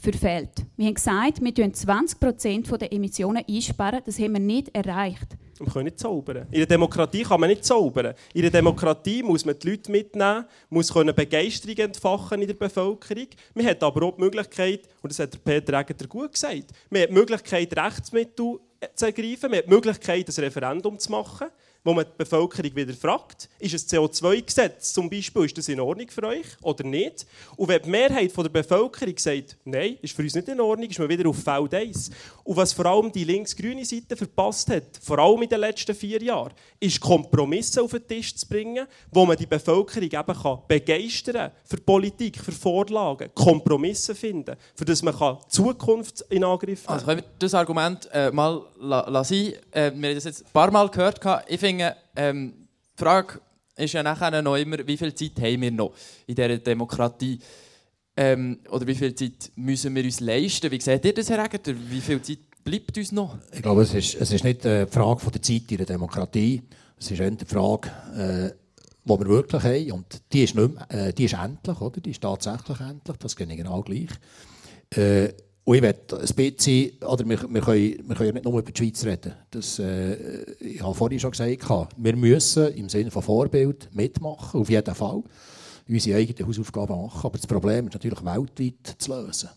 [SPEAKER 2] verfehlt. Wir haben gesagt, wir tun 20 Prozent der Emissionen einsparen. Das haben wir nicht erreicht.
[SPEAKER 6] Wir können nicht zaubern. In der Demokratie kann man nicht zaubern. In der Demokratie muss man die Leute mitnehmen, muss können Begeisterung entfachen in der Bevölkerung. Man hat aber auch die Möglichkeit, und das hat der Peter Egger gut gesagt, man hat die Möglichkeit, Rechtsmittel zu ergreifen, man hat die Möglichkeit, ein Referendum zu machen, wo man die Bevölkerung wieder fragt, ist ein CO2-Gesetz zum Beispiel, ist das in Ordnung für euch oder nicht? Und wenn die Mehrheit der Bevölkerung sagt, nein, ist für uns nicht in Ordnung, ist man wieder auf Feld 1. Und was vor allem die links-grüne Seite verpasst hat, vor allem in den letzten vier Jahren, ist Kompromisse auf den Tisch zu bringen, wo man die Bevölkerung eben kann begeistern kann für Politik, für Vorlagen, Kompromisse finden, für das man kann Zukunft in Angriff nehmen
[SPEAKER 1] Also können wir das Argument äh, mal la. Äh, wir haben das jetzt ein paar Mal gehört. Ich finde, ähm, die Frage ist ja nachher noch immer, wie viel Zeit haben wir noch in dieser Demokratie? Ähm, oder wie viel Zeit müssen wir uns leisten? Wie seht ihr das, Herr Egger? Wie viel Zeit bleibt uns noch?
[SPEAKER 4] Ich glaube, es ist, es ist nicht äh, die Frage der Zeit in der Demokratie. Es ist eher die Frage, äh, die wir wirklich haben. Und die ist, nicht mehr, äh, die ist endlich, oder? Die ist tatsächlich endlich. Das geht genau gleich. Äh, und ich möchte ein bisschen, oder wir, wir, können, wir können ja nicht nur über die Schweiz reden. Das, äh, ich habe vorhin schon gesagt, wir müssen im Sinne von Vorbild mitmachen, auf jeden Fall. Unsere eigenen Hausaufgaben machen. Aber das Problem ist natürlich weltweit zu lösen.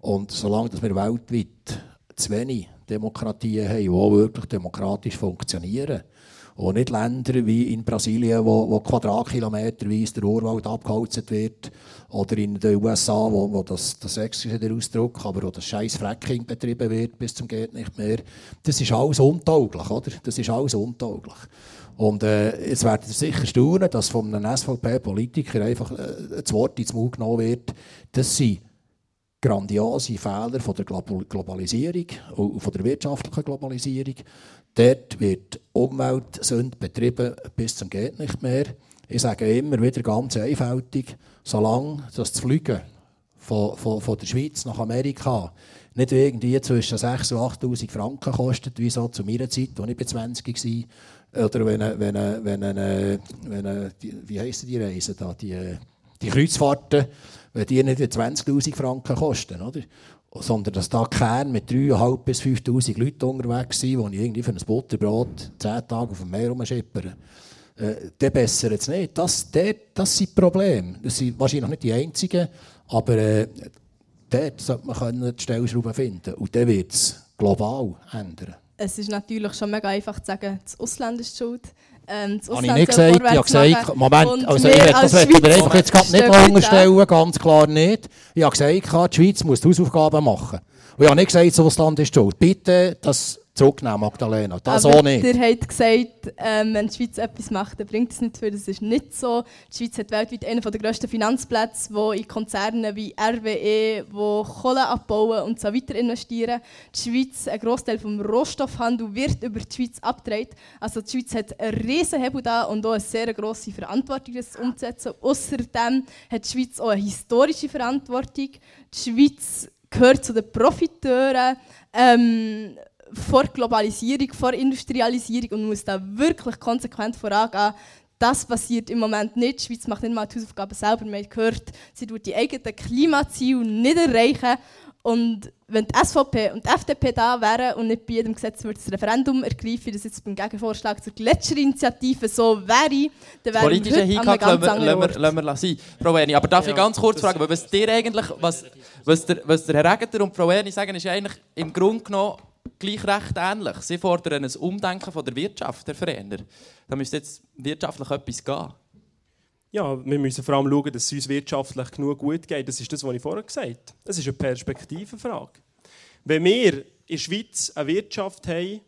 [SPEAKER 4] Und solange dass wir weltweit zu wenig Demokratien haben, die auch wirklich demokratisch funktionieren, und nicht Länder wie in Brasilien, wo, wo quadratkilometerweise der Urwald abgeholzt wird, oder in den USA, wo, wo das, das excuse der Ausdruck, aber wo das scheiß Fracking betrieben wird bis zum geht nicht mehr. Das ist alles untauglich, oder? Das ist alles untauglich. Und äh, jetzt werdet ihr sicher staunen, dass von einem SVP-Politiker einfach äh, das Wort ins Mund genommen wird, das sind grandiose Fehler von der Glo- Globalisierung und von der wirtschaftlichen Globalisierung. Dort wird Umweltsünde betrieben bis zum geht nicht mehr. Ich sage immer wieder ganz einfältig, solange das Fliegen von, von, von der Schweiz nach Amerika nicht irgendwie zwischen 6.000 und 8'000 Franken kostet, wie so zu meiner Zeit, als ich bei 20 war. Oder wenn, wenn, wenn, wenn, eine- die, wie heissen die Reisen da, die, die Kreuzfahrten, wenn die nicht 20'000 Franken kosten, oder? Sondern dass da Kern mit 3'500 bis 5'000 Leuten unterwegs sind, die irgendwie für ein Butterbrot 10 Tage auf dem Meer rumschippern. Äh, dann bessert es nicht. Das, der, das sind Probleme. Das sind wahrscheinlich nicht die einzigen, aber äh, dort sollte man können die Stellschrauben finden Und dann wird es global ändern.
[SPEAKER 5] Es ist natürlich schon mega einfach zu sagen, das Ausland ist schuld. Ähm, das
[SPEAKER 4] Habe ich nicht gesagt. Ich habe gesagt. Moment,
[SPEAKER 5] Und
[SPEAKER 4] also ich will, das
[SPEAKER 5] Schweiz
[SPEAKER 4] einfach jetzt gerade nicht unterstellen, ganz klar nicht. Ich habe gesagt, die Schweiz muss die Hausaufgaben machen. Und ich habe nicht gesagt, das Ausland ist schuld. Bitte das zurücknehmen, Magdalena. Das
[SPEAKER 5] Aber
[SPEAKER 4] auch nicht.
[SPEAKER 5] Ihr habt gesagt, ähm, wenn die Schweiz etwas macht, dann bringt es nicht viel. Das ist nicht so. Die Schweiz hat weltweit einen der grössten Finanzplätze, wo in Konzerne wie RWE, wo Kohle abbauen und so weiter investieren. Die Schweiz, ein Großteil vom Rohstoffhandel wird über die Schweiz abgedreht. Also die Schweiz hat einen riesen Hebel da und auch eine sehr grosse Verantwortung, das umzusetzen. Außerdem hat die Schweiz auch eine historische Verantwortung. Die Schweiz gehört zu den Profiteuren. Ähm, vor Globalisierung, vor Industrialisierung und muss da wirklich konsequent vorangehen. Das passiert im Moment nicht. Die Schweiz macht nicht mal die Hausaufgaben selber. Man hat gehört, sie tut die eigenen Klimaziele nicht erreichen. Und wenn die SVP und die FDP da wären und nicht bei jedem Gesetz würde das Referendum ergreifen, das jetzt beim Gegenvorschlag zur Gletscherinitiative so wäre, dann wären
[SPEAKER 1] Politische Hickhack lassen
[SPEAKER 5] ganz
[SPEAKER 1] wir, lassen wir. Frau Erni, aber darf ich
[SPEAKER 6] Ja,
[SPEAKER 1] ganz kurz fragen, was dir eigentlich, was, was, der, was der Herr Regeter und Frau Erni sagen, ist ja eigentlich im Grunde genommen gleich recht ähnlich. Sie fordern ein Umdenken von der Wirtschaft, Herr Vereiner. Da müsste jetzt wirtschaftlich etwas gehen.
[SPEAKER 6] Ja, wir müssen vor allem schauen, dass es uns wirtschaftlich genug gut geht. Das ist das, was ich vorher gesagt habe. Das ist eine Perspektivenfrage. Wenn wir in der Schweiz eine Wirtschaft haben,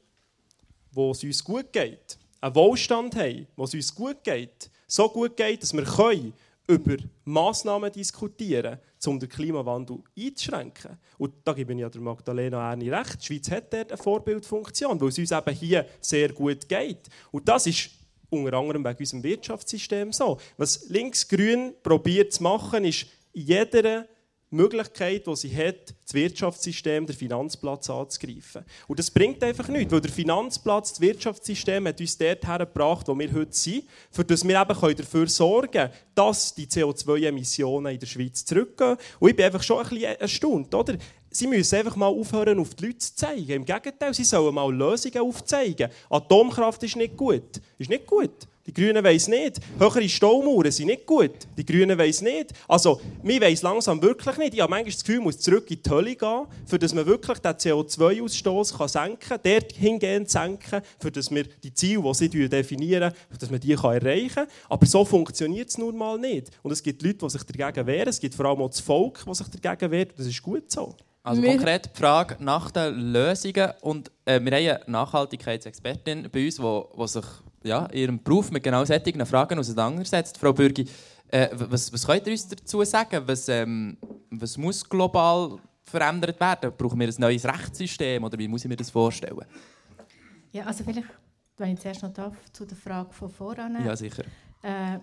[SPEAKER 6] wo es uns gut geht, einen Wohlstand haben, wo es uns gut geht, so gut geht, dass wir können über Massnahmen diskutieren um den Klimawandel einzuschränken. Und da gebe ich ja der Magdalena Erni recht. Die Schweiz hat dort eine Vorbildfunktion, weil es uns eben hier sehr gut geht. Und das ist unter anderem wegen unserem Wirtschaftssystem so. Was Links-Grün probiert zu machen, ist jeder Möglichkeit, die sie hat, das Wirtschaftssystem, den Finanzplatz anzugreifen. Und das bringt einfach nichts, weil der Finanzplatz, das Wirtschaftssystem hat uns dort hergebracht, wo wir heute sind, für das wir eben dafür sorgen können, dass die CO2-Emissionen in der Schweiz zurückgehen. Und ich bin einfach schon ein bisschen erstaunt, oder? Sie müssen einfach mal aufhören, auf die Leute zu zeigen. Im Gegenteil, sie sollen mal Lösungen aufzeigen. Atomkraft ist nicht gut. Ist nicht gut. Die Grünen weiss nicht. Höhere Staumauern sind nicht gut. Die Grünen weiss nicht. Also, wir weiss langsam wirklich nicht. Ich habe manchmal das Gefühl, man muss zurück in die Hölle gehen, für dass man wirklich den CO2-Ausstoß kann senken kann, dort hingehend senken, für dass wir die Ziele, die sie definieren, dass man die kann erreichen kann. Aber so funktioniert es nun mal nicht. Und es gibt Leute, die sich dagegen wehren. Es gibt vor allem auch das Volk, das sich dagegen wehrt. Das ist gut so.
[SPEAKER 1] Also konkret die Frage nach den Lösungen. Und äh, wir haben eine Nachhaltigkeitsexpertin bei uns, die sich ja, ihrem Beruf mit genau solchen Fragen auseinandersetzt. Frau Bürgi, äh, was, was könnt ihr uns dazu sagen? Was, ähm, was muss global verändert werden? Brauchen wir ein neues Rechtssystem oder wie muss ich mir das vorstellen?
[SPEAKER 7] Ja, also vielleicht, wenn ich zuerst noch darf, zu der Frage von voran.
[SPEAKER 1] Ja, sicher.
[SPEAKER 7] Äh,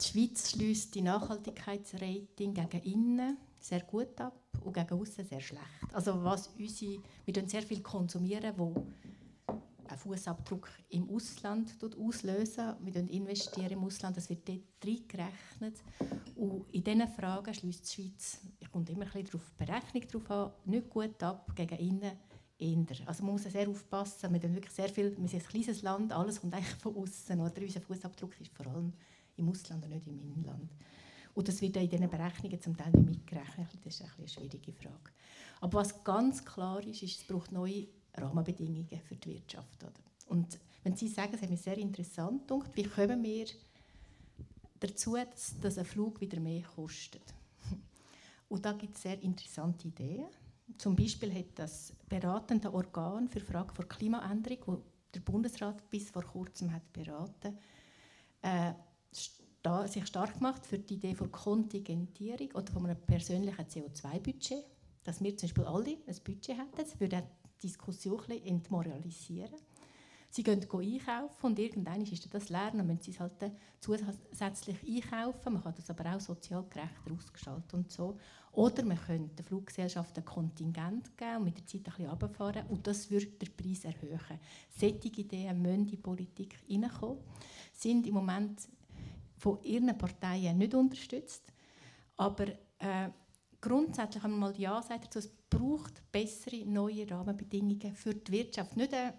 [SPEAKER 7] die Schweiz schließt die Nachhaltigkeitsrating gegen innen sehr gut ab und gegen außen sehr schlecht. Also was unsere, wir konsumieren sehr viel, konsumieren, wo einen Fußabdruck im Ausland auslösen. Wir investieren im Ausland, das wird dort reingerechnet. Und in diesen Fragen schließt die Schweiz, ich komme immer ein bisschen auf die Berechnung drauf an, nicht gut ab gegen innen. eher. Also man muss sehr aufpassen. Wir, wirklich sehr viel, wir sind ein kleines Land, alles kommt eigentlich von außen. Unser Fußabdruck ist vor allem im Ausland und nicht im Inland. Und das wird in diesen Berechnungen zum Teil nicht mitgerechnet. Das ist eine schwierige Frage. Aber was ganz klar ist, ist, es braucht neue Rahmenbedingungen für die Wirtschaft. Oder? Und wenn Sie sagen, das hat mich sehr interessant gedacht, wie kommen wir dazu, dass, dass ein Flug wieder mehr kostet? Und da gibt es sehr interessante Ideen. Zum Beispiel hat das beratende Organ für Fragen der Klimaänderung, wo der Bundesrat bis vor kurzem hat beraten, äh, sich stark gemacht für die Idee von Kontingentierung oder von einem persönlichen CO2-Budget, dass wir zum Beispiel alle ein Budget hätten. Würde Diskussion ein bisschen entmoralisieren. Sie gehen einkaufen und irgendwann ist das Lernen, dann müssen sie es halt zusätzlich einkaufen. Man kann das aber auch sozial gerechter ausgestalten und so. Oder man könnte der Fluggesellschaft ein Kontingent geben und mit der Zeit ein bisschen runterfahren und das würde den Preis erhöhen. Solche Ideen müssen in die Politik hineinkommen, sind im Moment von ihren Parteien nicht unterstützt. Aber äh, grundsätzlich haben wir mal Ja gesagt dazu, es braucht bessere neue Rahmenbedingungen für die Wirtschaft. Nicht ein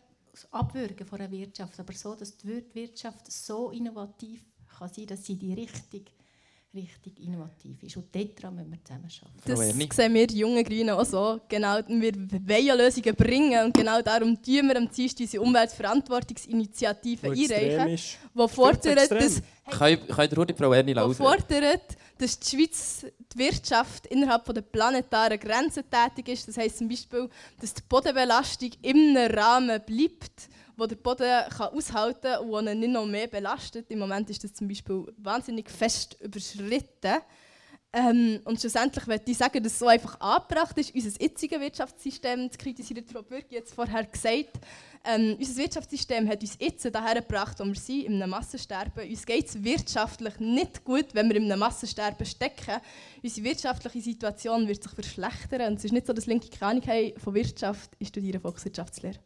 [SPEAKER 7] Abwürgen von der Wirtschaft, aber so, dass die Wirtschaft so innovativ kann sein kann, dass sie die richtig, richtig innovativ ist. Und daran müssen wir zusammen arbeiten.
[SPEAKER 5] Das sehen wir die jungen Grünen auch so. Genau, wir wollen Lösungen bringen und genau darum tun wir am Dienstag unsere Umweltverantwortungsinitiative einreichen,
[SPEAKER 6] ist.
[SPEAKER 5] die fordert, dass
[SPEAKER 1] Könnt könnt ihr ruhig die Frau Erni
[SPEAKER 5] fordert, dass die Schweiz die Wirtschaft innerhalb der planetaren Grenzen tätig ist. Das heisst zum Beispiel, dass die Bodenbelastung im Rahmen bleibt, wo der Boden kann aushalten kann und ihn nicht noch mehr belastet. Im Moment ist das zum Beispiel wahnsinnig fest überschritten. Ähm, und schlussendlich möchte ich sagen, dass so einfach angebracht ist, unser jetziges Wirtschaftssystem zu kritisieren. Frau Bürgi jetzt vorher gesagt, ähm, unser Wirtschaftssystem hat uns jetzt daher gebracht, wo wir sind, in einem Massensterben. Uns geht es wirtschaftlich nicht gut, wenn wir in einem Massensterben stecken. Unsere wirtschaftliche Situation wird sich verschlechtern. Und es ist nicht so, dass linke keine Ahnung von Wirtschaft. Ich studiere Volkswirtschaftslehre.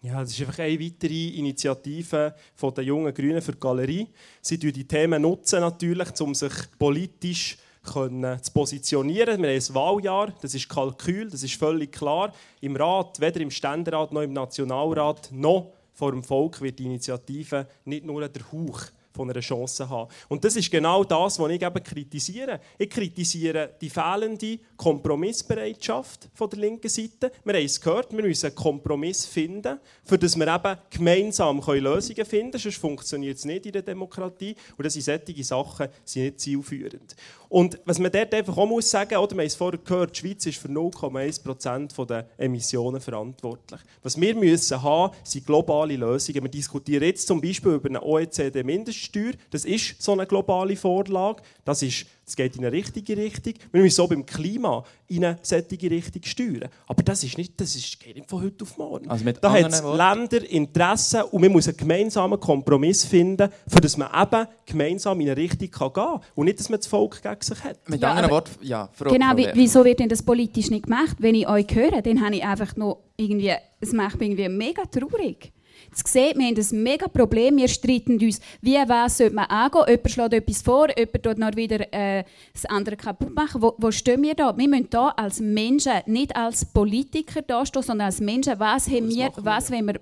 [SPEAKER 6] Ja, das ist einfach eine weitere Initiative von der jungen Grünen für die Galerie. Sie nutzen die Themen nutzen natürlich, um sich politisch können zu positionieren. Wir haben ein Wahljahr, das ist Kalkül, das ist völlig klar. Im Rat, weder im Ständerat noch im Nationalrat noch vor dem Volk wird die Initiative nicht nur der Hauch von einer Chance haben. Und das ist genau das, was ich eben kritisiere. Ich kritisiere die fehlende Kompromissbereitschaft von der linken Seite. Wir haben es gehört, wir müssen einen Kompromiss finden, für das wir eben gemeinsam Lösungen finden können. Sonst funktioniert es nicht in der Demokratie. Und das sind solche Sachen sind nicht zielführend. Und was man dort einfach auch muss sagen, oder wir haben es vorher gehört, die Schweiz ist für 0,1% der Emissionen verantwortlich. Was wir müssen haben, sind globale Lösungen. Wir diskutieren jetzt zum Beispiel über eine OECD-Mindeststeuer. Das ist so eine globale Vorlage. Das ist es geht in eine richtige Richtung. Wir müssen auch beim Klima in eine solche Richtung steuern. Aber das, ist nicht, das ist, geht nicht von heute auf morgen. Also da hat es Länder Interessen und wir müssen einen gemeinsamen Kompromiss finden, für dass man eben gemeinsam in eine Richtung gehen kann. Und nicht, dass man das Volk gegen sich hat.
[SPEAKER 1] Mit ja, anderen Worten, ja,
[SPEAKER 2] Frau, Genau, Frau wieso wird denn das politisch nicht gemacht? Wenn ich euch höre, dann habe ich einfach noch irgendwie, es macht mich irgendwie mega traurig. Jetzt sieht, wir haben ein mega Problem. Wir streiten uns, wie was sollte man angehen. Jemand schlägt etwas vor, jemand tut noch wieder äh, das andere kaputt machen. Wo, wo stehen wir da? Wir müssen da als Menschen, nicht als Politiker dastehen, sondern als Menschen. Was haben wir, was wenn wir...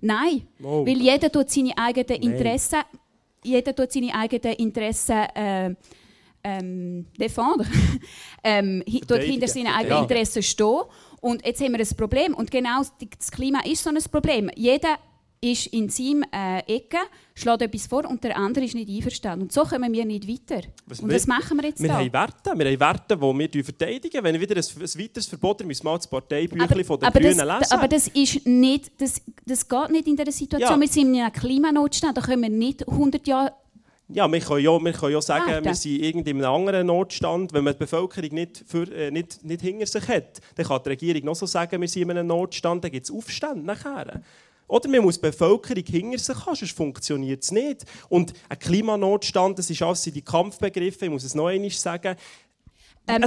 [SPEAKER 2] Nein, oh. weil jeder tut seine eigenen Interessen, jeder tut seine eigenen Interessen äh, ähm, défendre, ähm, dort hinter seinen eigenen Interessen stehen. Und jetzt haben wir ein Problem. Und genau das Klima ist so ein Problem. Jeder ist in seinem äh, Ecke, schlägt etwas vor und der andere ist nicht einverstanden. Und so kommen wir nicht weiter. Was und wir, das machen wir jetzt
[SPEAKER 6] Wir da. haben Werte, wir haben Werte, die wir verteidigen. Wenn wieder ein, ein weiteres Verbot müssen wir das Parteibüchlein von den
[SPEAKER 2] aber
[SPEAKER 6] Grünen
[SPEAKER 2] das,
[SPEAKER 6] lesen.
[SPEAKER 2] Aber das, ist nicht, das, das geht nicht in dieser Situation. Ja. Wir sind in einem Klimanotstand, da können wir nicht 100 Jahre
[SPEAKER 6] ja, wir können ja, wir können ja sagen, ah, wir sind in einem anderen Notstand. Wenn man die Bevölkerung nicht, für, äh, nicht, nicht hinter sich hat, dann kann die Regierung noch so sagen, wir sind in einem Notstand, dann gibt es Aufstände nachher. Oder man muss die Bevölkerung hinter sich haben, sonst funktioniert es nicht. Und ein Klimanotstand, das ist alles die Kampfbegriffe, ich muss es noch einmal sagen,
[SPEAKER 2] ähm,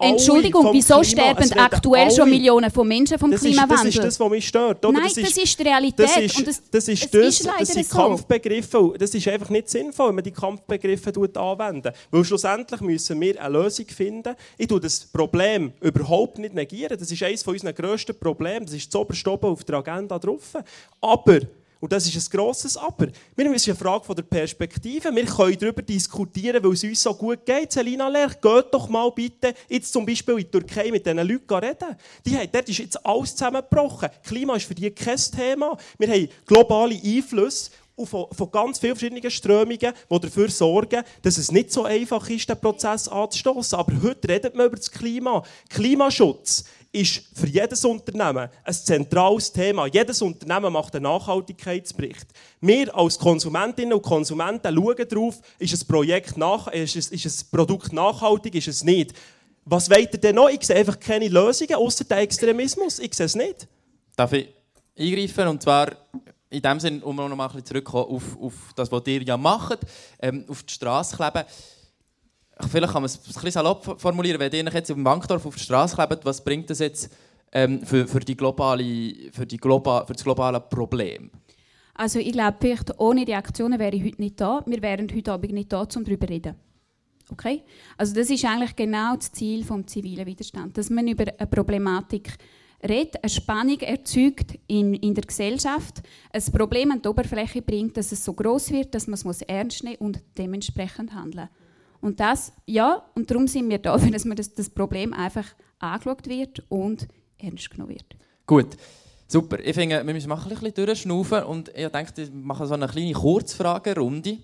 [SPEAKER 2] Entschuldigung, wieso sterben aktuell schon Millionen von Menschen vom
[SPEAKER 6] das
[SPEAKER 2] Klimawandel?
[SPEAKER 6] Ist, das ist das, was mich stört. Oder?
[SPEAKER 2] Nein,
[SPEAKER 6] das,
[SPEAKER 2] ist, das ist die Realität.
[SPEAKER 6] Das ist, das, das, ist das, ist das sind so. Kampfbegriffe. Das ist einfach nicht sinnvoll, wenn man die Kampfbegriffe anwenden. Weil schlussendlich müssen wir eine Lösung finden. Ich tue das Problem überhaupt nicht negieren. Das ist eines unserer grössten Probleme. Das ist das oberste auf der Agenda drauf. Aber und das ist ein grosses Aber. Wir müssen eine Frage der Perspektive. Wir können darüber diskutieren, weil es uns so gut geht. Selina Lerch, geht doch mal bitte jetzt zum Beispiel in die Türkei mit diesen Leuten reden. Die haben, dort ist jetzt alles zusammengebrochen. Klima ist für die kein Thema. Wir haben globale Einflüsse von, von ganz vielen verschiedenen Strömungen, die dafür sorgen, dass es nicht so einfach ist, den Prozess anzustoßen. Aber heute redet man über das Klima. Klimaschutz ist für jedes Unternehmen ein zentrales Thema. Jedes Unternehmen macht einen Nachhaltigkeitsbericht. Wir als Konsumentinnen und Konsumenten schauen darauf, ist ein, Projekt nach, ist, ein, ist ein Produkt nachhaltig, ist es nicht. Was ihr denn noch? Ich sehe einfach keine Lösungen, außer den Extremismus. Ich sehe es nicht.
[SPEAKER 1] Darf ich eingreifen? Und zwar in dem Sinne, um noch mal ein bisschen zurückzukommen auf, auf das, was ihr ja macht, ähm, auf die Straße kleben vielleicht kann man es ein bisschen salopp formulieren, wenn ihr jetzt im Wankdorf auf der Straße klebt, was bringt das jetzt ähm, für, für, die globale, für, die Globa, für das globale Problem?
[SPEAKER 2] Also ich glaube, vielleicht ohne die Aktionen wäre ich heute nicht da. Wir wären heute Abend nicht da, um darüber zu reden. Okay? Also das ist eigentlich genau das Ziel des zivilen Widerstands, dass man über eine Problematik redet, eine Spannung erzeugt in, in der Gesellschaft, ein Problem an die Oberfläche bringt, dass es so groß wird, dass man es ernst nehmen und dementsprechend handeln muss. Und das, ja, und darum sind wir da, dass man das, das Problem einfach angeschaut wird und ernst genommen wird.
[SPEAKER 1] Gut. Super. Ich finde, wir müssen ein bisschen durchschnaufen und ich denke, ich mache so eine kleine Kurzfragerunde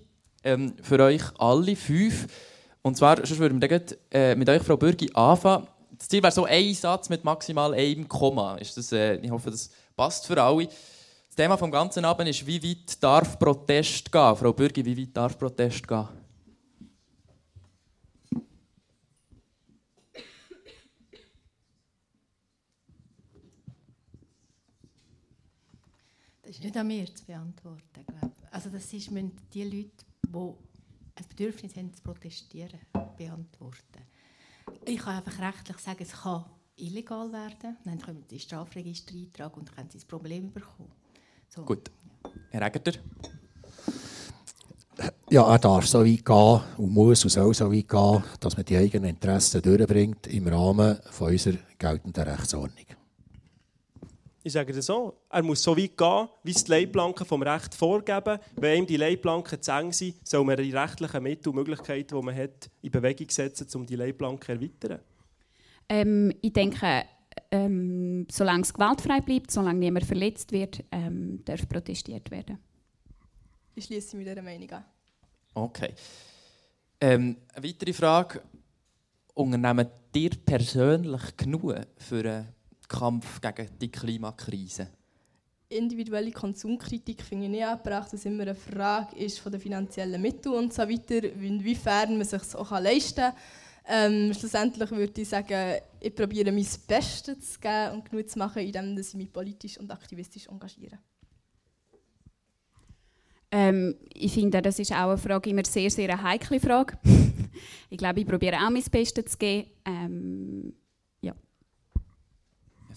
[SPEAKER 1] ähm, für euch alle fünf. Und zwar, sonst würden wir dann äh, mit euch, Frau Bürgi, anfangen. Das Ziel wäre so ein Satz mit maximal einem Komma. Ist das, äh, ich hoffe, das passt für alle. Das Thema vom ganzen Abend ist, wie weit darf Protest gehen? Frau Bürgi, wie weit darf Protest gehen?
[SPEAKER 7] Ist nicht an mir zu beantworten. Glaube. Also das ist, müssen die Leute, die ein Bedürfnis haben zu protestieren, beantworten. Ich kann einfach rechtlich sagen, es kann illegal werden. Dann können sie ins Strafregister eintragen und können sie das Problem bekommen.
[SPEAKER 1] So. Gut. Herr Egger?
[SPEAKER 4] Ja, er darf so weit gehen und muss und soll so weit gehen, dass man die eigenen Interessen durchbringt im Rahmen von unserer geltenden Rechtsordnung.
[SPEAKER 6] Ich sage das so, er muss so weit gehen, wie es die Leitplanken vom Recht vorgeben. Wenn ihm die Leitplanken zu eng sind, soll man die rechtlichen Mittel und Möglichkeiten, die man hat, in Bewegung setzen, um die Leitplanken zu erweitern.
[SPEAKER 2] Ähm, ich denke, ähm, solange es gewaltfrei bleibt, solange niemand verletzt wird, ähm, darf protestiert werden.
[SPEAKER 5] Ich schließe mich dieser Meinung an.
[SPEAKER 1] Okay. Ähm, eine weitere Frage. Unternehmen dir persönlich genug für einen Kampf gegen die Klimakrise?
[SPEAKER 5] Individuelle Konsumkritik finde ich nicht angebracht, dass es immer eine Frage ist von den finanziellen Mitteln und so weiter, inwiefern man sich auch leisten kann. Ähm, schlussendlich würde ich sagen, ich probiere mein Bestes zu geben und genug zu machen, indem ich mich politisch und aktivistisch engagiere.
[SPEAKER 2] Ähm, ich finde, das ist auch eine Frage, immer sehr, sehr eine heikle Frage. ich glaube, ich probiere auch mein Bestes zu geben. Ähm.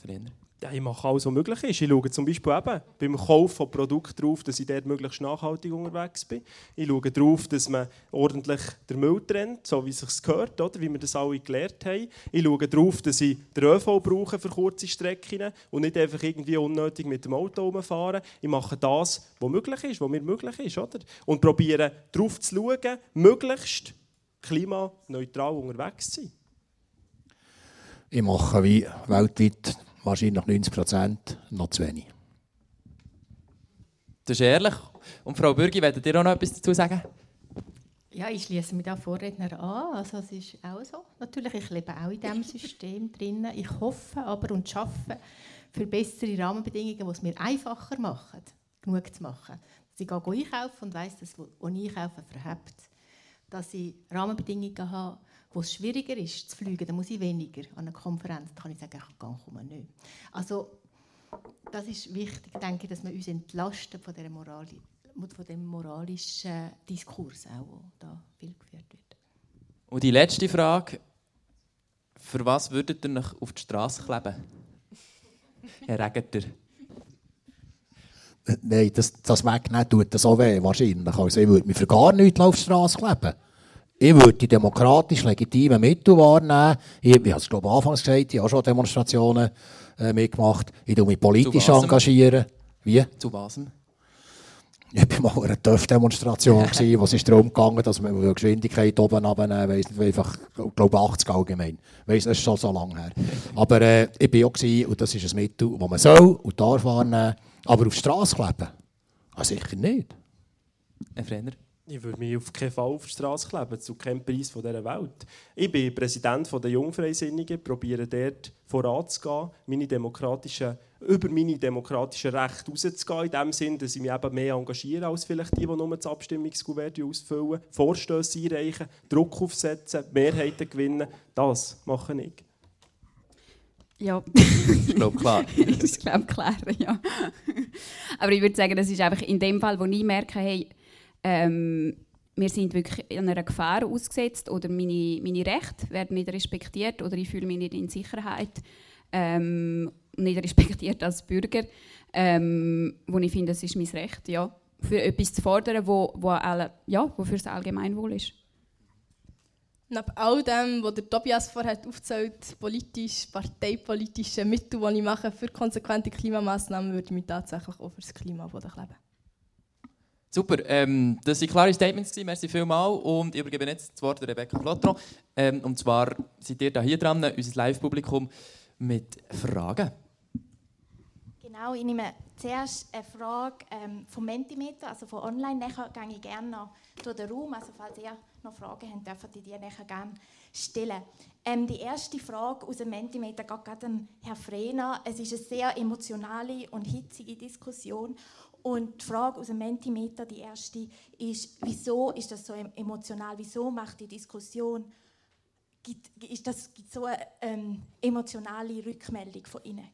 [SPEAKER 2] Ja,
[SPEAKER 1] ja,
[SPEAKER 6] ich mache alles, was möglich ist. Ich schaue zum Beispiel eben beim Kauf von Produkten darauf, dass ich dort möglichst nachhaltig unterwegs bin. Ich schaue darauf, dass man ordentlich den Müll trennt, so wie es sich gehört, oder? wie wir das alle gelernt haben. Ich schaue darauf, dass ich den ÖV brauche für kurze Strecken und nicht einfach irgendwie unnötig mit dem Auto rumfahren. Ich mache das, was möglich ist, was mir möglich ist. Oder? Und probiere darauf zu schauen, möglichst klimaneutral unterwegs zu sein.
[SPEAKER 4] Ich mache wie weltweit wahrscheinlich 90 Prozent, noch zu wenig.
[SPEAKER 1] Das ist ehrlich. Und Frau Bürgi, wollt ihr auch noch etwas dazu sagen?
[SPEAKER 7] Ja, ich schließe mich da Vorredner an. Also es ist auch so. Natürlich, ich lebe auch in diesem System drin. Ich hoffe aber und schaffe für bessere Rahmenbedingungen, die es mir einfacher machen, genug zu machen. Dass ich gehe einkaufen und weiss, dass, wo ich einkaufe, verhebt. Dass ich Rahmenbedingungen habe, wo es schwieriger ist zu fliegen, dann muss ich weniger an einer Konferenz. Da kann ich sagen, ich komme nicht. Also das ist wichtig, denke ich, dass wir uns entlasten von, der Morali von dem moralischen Diskurs, auch, der da viel geführt wird.
[SPEAKER 1] Und die letzte Frage. Für was würdet ihr noch auf die Straße kleben? Herr Regeter.
[SPEAKER 4] Nein, das, das wegnehmen tut das auch weh, wahrscheinlich. Also ich würde mich für gar nichts auf die Straße kleben. Ich würde die demokratisch legitimen Mittel wahrnehmen. Ich, ich habe es glaube anfangs gesagt, ich habe schon Demonstrationen äh, mitgemacht. Ich engagiere mich politisch engagieren. Wie?
[SPEAKER 1] Zu was?
[SPEAKER 4] Ich war mal in einer TÜV-Demonstration, wo es darum ging, dass man die Geschwindigkeit oben abnehmen weiss nicht, einfach, ich glaube 80 allgemein. Weiss, das ist schon so lange her. Aber äh, ich war auch und das ist ein Mittel, das man soll und darf wahrnehmen. Aber auf die Straße kleben? Ah, sicher nicht.
[SPEAKER 1] Herr Frenner?
[SPEAKER 6] Ich würde mich auf keinen Fall auf die Straße kleben, zu keinem Preis dieser Welt. Ich bin Präsident der Jungfreisinnigen, probiere dort voranzugehen, meine demokratischen, über meine demokratischen Rechte rauszugehen, in dem Sinne, dass ich mich eben mehr engagiere, als vielleicht die, die nur das Abstimmungskuvert ausfüllen, Vorstöße einreichen, Druck aufsetzen, Mehrheiten gewinnen. Das mache ich.
[SPEAKER 2] Ja.
[SPEAKER 1] ist glaube klar.
[SPEAKER 2] ist glaube klar, ja. Aber ich würde sagen, das ist einfach in dem Fall, wo ich merke, hey, ähm, wir sind wirklich einer Gefahr ausgesetzt oder meine, meine Rechte werden nicht respektiert oder ich fühle mich nicht in Sicherheit, ähm, nicht respektiert als Bürger, ähm, wo ich finde, das ist mein Recht, ja, für etwas zu fordern, wo, wo, alle, ja, wo für das Allgemeinwohl ist.
[SPEAKER 5] Neben all dem, was der Tobias vorher aufzählt, politisch, parteipolitische Mittel, die ich mache für konsequente Klimamaßnahmen, würde ich mich tatsächlich auch für das Klima kleben.
[SPEAKER 1] Super, ähm, das waren klare Statements, merci vielmals. Und ich übergebe jetzt das Wort Rebecca Flotron. Ähm, und zwar seid ihr da hier dran, unser Live-Publikum, mit Fragen.
[SPEAKER 8] Genau, ich nehme zuerst eine Frage ähm, vom Mentimeter, also von online. Nachher gehe ich gerne noch durch den Raum. Also falls ihr noch Fragen habt, dürft ihr die nachher gerne stellen. Ähm, die erste Frage aus dem Mentimeter geht gerade an Herrn Frehner. Es ist eine sehr emotionale und hitzige Diskussion. Und die Frage aus dem Mentimeter, die erste, ist, wieso ist das so emotional? Wieso macht die Diskussion, gibt, ist das, gibt so eine ähm, emotionale Rückmeldung von Ihnen?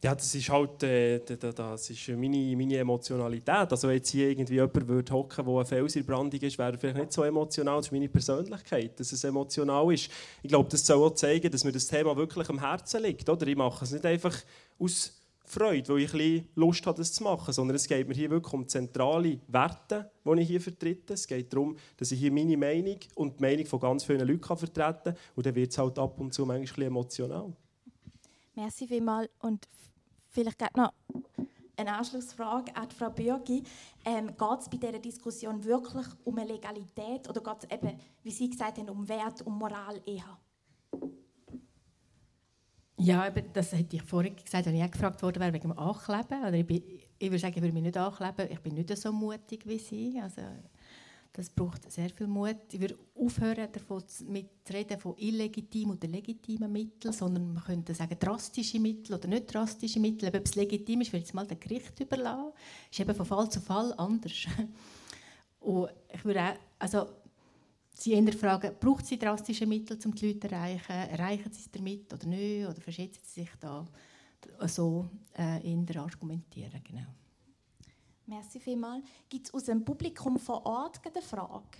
[SPEAKER 6] Ja, das ist halt äh, das ist meine, meine Emotionalität. Also wenn jetzt hier irgendwie jemand würde hocken, der ein Fels in ist, wäre vielleicht nicht so emotional. Das ist meine Persönlichkeit, dass es emotional ist. Ich glaube, das soll auch zeigen, dass mir das Thema wirklich am Herzen liegt. Oder? Ich mache es nicht einfach aus Freude, weil ich ein Lust habe, das zu machen, sondern es geht mir hier wirklich um zentrale Werte, die ich hier vertrete. Es geht darum, dass ich hier meine Meinung und die Meinung von ganz vielen Leuten vertreten kann. Und dann wird es halt ab und zu manchmal ein bisschen emotional.
[SPEAKER 8] Merci vielmals. Und vielleicht noch eine Anschlussfrage an Frau Bürgi. Ähm, geht es bei dieser Diskussion wirklich um eine Legalität oder geht es eben, wie Sie gesagt haben, um Wert, um Moral eher?
[SPEAKER 7] Ja, das hätte ich vorhin gesagt, wenn ich auch gefragt worden wäre wegen dem Ankleben. Oder ich, bin, ich würde sagen, ich würde mich nicht ankleben. Ich bin nicht so mutig wie Sie. Also, das braucht sehr viel Mut. Ich würde aufhören, davon zu reden von illegitimen oder legitimen Mitteln, sondern man könnte sagen drastische Mittel oder nicht drastische Mittel. Ob es legitim ist, will ich es mal dem Gericht überlassen. Das ist eben von Fall zu Fall anders. Und ich würde auch, also Sie eher fragen, braucht sie drastische Mittel, um die Leute zu erreichen? Erreichen sie es damit oder nicht? Oder verschätzen sie sich da so äh, eher argumentieren? Genau.
[SPEAKER 8] Merci vielmals. Gibt es aus dem Publikum vor Ort eine Frage?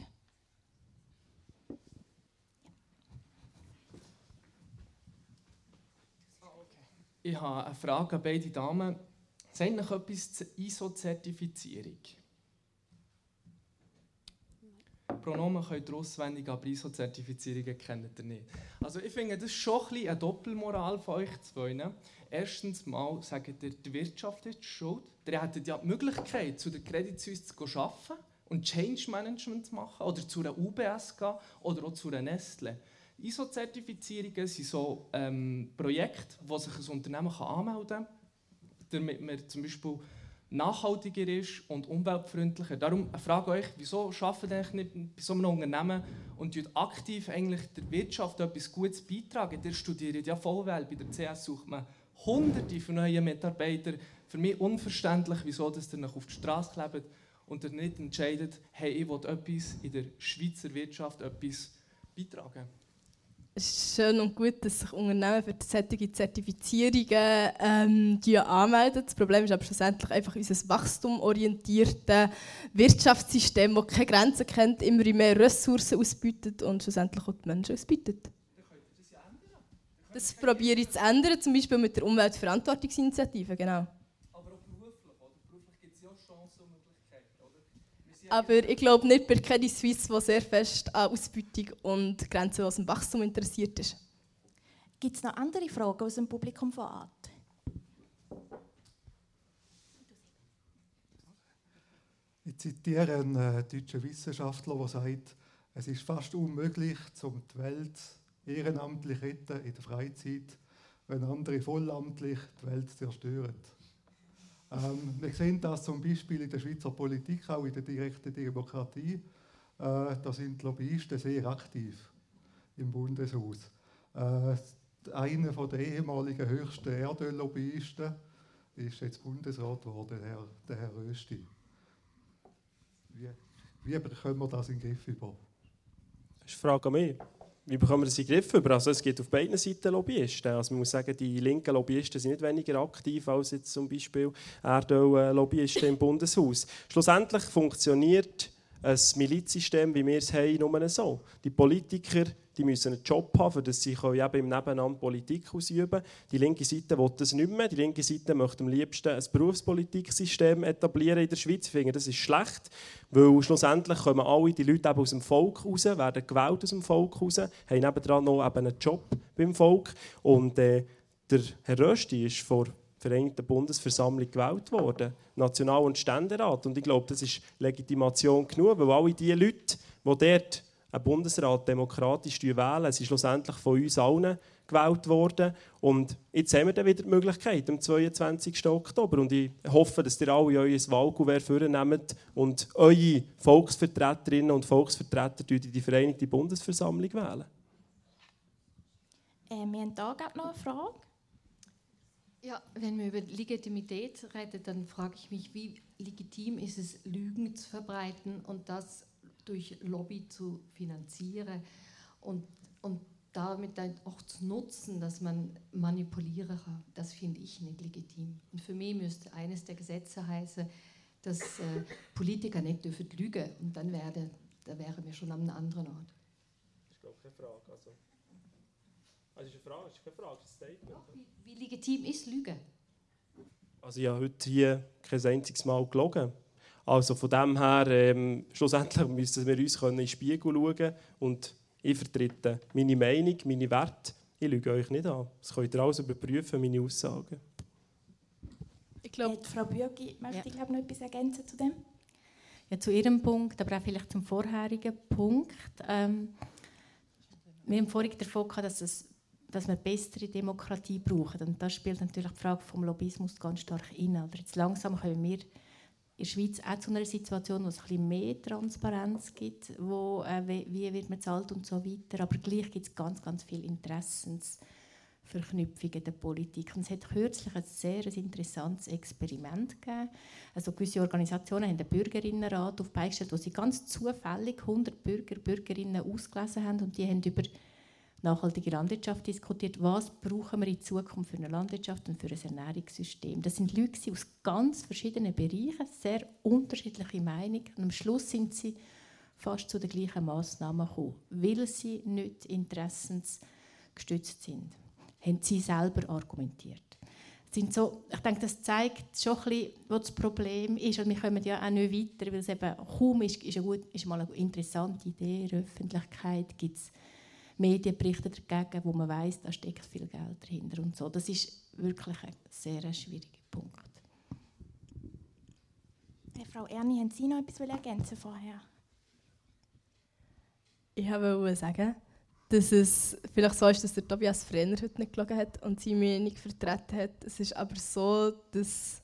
[SPEAKER 9] Ich habe eine Frage an beide Damen. Sagt noch etwas zur ISO-Zertifizierung? Pronomen könnt ihr auswendig, aber ISO-Zertifizierungen kennt ihr nicht. Also ich finde, das ist schon ein eine Doppelmoral von euch zwei. Ne? Erstens mal sagt ihr, die Wirtschaft ist schuld. Ihr hättet ja die Möglichkeit, zu der Credit Suisse zu arbeiten und Change Management zu machen oder zu einer UBS gehen oder auch zu einer Nestle. ISO-Zertifizierungen sind so ähm, Projekte, wo sich ein Unternehmen anmelden kann, damit man zum Beispiel nachhaltiger ist und umweltfreundlicher. Darum Frage euch, wieso arbeitet ihr nicht bei so einem Unternehmen und aktiv eigentlich der Wirtschaft etwas Gutes beitragen? Ihr studiert ja Vollwelt, bei der CS sucht man hunderte von neuen Mitarbeitern. Für mich unverständlich, wieso ihr noch auf die Straße klebt und ihr nicht entscheidet, hey, ich will etwas in der Schweizer Wirtschaft etwas beitragen
[SPEAKER 5] es ist schön und gut, dass sich Unternehmen für solche Zertifizierungen ähm, anmelden. Das Problem ist aber schlussendlich einfach unser wachstumorientiertes Wirtschaftssystem, das keine Grenzen kennt, immer mehr Ressourcen ausbietet und schlussendlich auch die Menschen ausbietet. Das probiere ich zu ändern, zum Beispiel mit der Umweltverantwortungsinitiative, genau. Aber ich glaube nicht bei Credit Suisse, die sehr fest an Ausbeutung und grenzenlosem Wachstum interessiert ist.
[SPEAKER 8] Gibt es noch andere Fragen aus dem Publikum vor Ort?
[SPEAKER 10] Ich zitiere einen äh, deutschen Wissenschaftler, der sagt, es ist fast unmöglich, um die Welt ehrenamtlich retten in der Freizeit, wenn andere vollamtlich die Welt zerstören. Ähm, wir sehen das zum Beispiel in der Schweizer Politik, auch in der direkten Demokratie. Äh, da sind Lobbyisten sehr aktiv im Bundeshaus. Äh, einer der ehemaligen höchsten Erdöllobbyisten ist jetzt Bundesrat geworden, der Herr, der Herr Rösti. Wie, wie bekommen wir das in den Griff über?
[SPEAKER 6] Das ist eine Frage an mich wie bekommen wir das in den Griff über? Also es gibt auf beiden Seiten Lobbyisten. Also man muss sagen, die linken Lobbyisten sind nicht weniger aktiv als jetzt zum Beispiel Erdöl-Lobbyisten im Bundeshaus. Schlussendlich funktioniert ein Milizsystem, wie wir es haben, nur so. Die Politiker die müssen einen Job haben, das sie eben im Nebenamt Politik ausüben können. Die linke Seite will das nicht mehr. Die linke Seite möchte am liebsten ein Berufspolitiksystem etablieren in der Schweiz. Ich finde, das ist schlecht, weil schlussendlich kommen alle die Leute eben aus dem Volk raus, werden gewählt aus dem Volk raus, haben nebenan noch eben einen Job beim Volk. Und äh, der Herr Rösti ist vor Vereinigten Bundesversammlung gewählt worden, National- und Ständerat. Und ich glaube, das ist Legitimation genug, weil alle die Leute, die dort einen Bundesrat demokratisch wählen. Sie ist schlussendlich von uns allen gewählt worden. Und jetzt haben wir dann wieder die Möglichkeit am 22. Oktober. Und ich hoffe, dass ihr alle euer Wahlkuvert vornehmt und eure Volksvertreterinnen und Volksvertreter in die Vereinigte Bundesversammlung wählen.
[SPEAKER 8] Äh, wir haben hier noch eine Frage.
[SPEAKER 11] Ja, wenn wir über Legitimität reden, dann frage ich mich, wie legitim ist es, Lügen zu verbreiten und das durch Lobby zu finanzieren und, und damit dann auch zu nutzen, dass man manipulieren kann, das finde ich nicht legitim. Und für mich müsste eines der Gesetze heißen, dass äh, Politiker nicht dürfen lügen und dann wäre, da wären wir schon an einem anderen Ort.
[SPEAKER 6] Das ist glaube keine Frage. Also, also ist eine Frage, ist keine Frage, ist ein Statement.
[SPEAKER 11] Wie, wie legitim ist Lügen?
[SPEAKER 6] Also ich habe heute hier kein einziges Mal gelogen. Also von dem her, ähm, schlussendlich müssen wir uns in den Spiegel schauen und ich vertrete meine Meinung, meine Werte. Ich lüge euch nicht an. Das könnt ihr alles überprüfen, meine Aussagen.
[SPEAKER 8] Ich glaube, Frau Bürgi möchte ja. noch etwas ergänzen zu dem.
[SPEAKER 7] Ja, zu Ihrem Punkt, aber auch vielleicht zum vorherigen Punkt. Ähm, wir haben vorhin davon gehabt, dass, es, dass wir bessere Demokratie brauchen. Und da spielt natürlich die Frage vom Lobbyismus ganz stark rein. Oder jetzt langsam können wir in der Schweiz auch zu einer Situation, wo es ein bisschen mehr Transparenz gibt, wo, äh, wie wird man zahlt und so weiter. Aber gleich gibt es ganz, ganz viele Interessensverknüpfungen in der Politik. Und es hat kürzlich ein sehr interessantes Experiment gegeben. Also gewisse Organisationen haben einen Bürgerinnenrat auf gestellt, wo sie ganz zufällig 100 Bürger, Bürgerinnen ausgelesen haben und die haben über nachhaltige Landwirtschaft diskutiert. Was brauchen wir in Zukunft für eine Landwirtschaft und für ein Ernährungssystem? Das sind Leute aus ganz verschiedenen Bereichen, sehr unterschiedliche Meinungen. Und am Schluss sind sie fast zu den gleichen Massnahmen gekommen, weil sie nicht interessensgestützt sind. Haben sie selber argumentiert. Sind so, ich denke, das zeigt schon ein bisschen, was das Problem ist. Und wir kommen ja auch nicht weiter, weil es eben kaum ist, ist, eine gut, ist mal eine interessante Idee in der Öffentlichkeit, gibt berichten dagegen, wo man weiß, da steckt viel Geld dahinter und so. Das ist wirklich ein sehr schwieriger Punkt.
[SPEAKER 8] Hey, Frau Erni, haben Sie noch etwas ergänzen vorher?
[SPEAKER 5] Ich wollte sagen, dass es vielleicht so ist, dass der Tobias Frenner heute nicht gelogen hat und seine Meinung vertreten hat. Es ist aber so, dass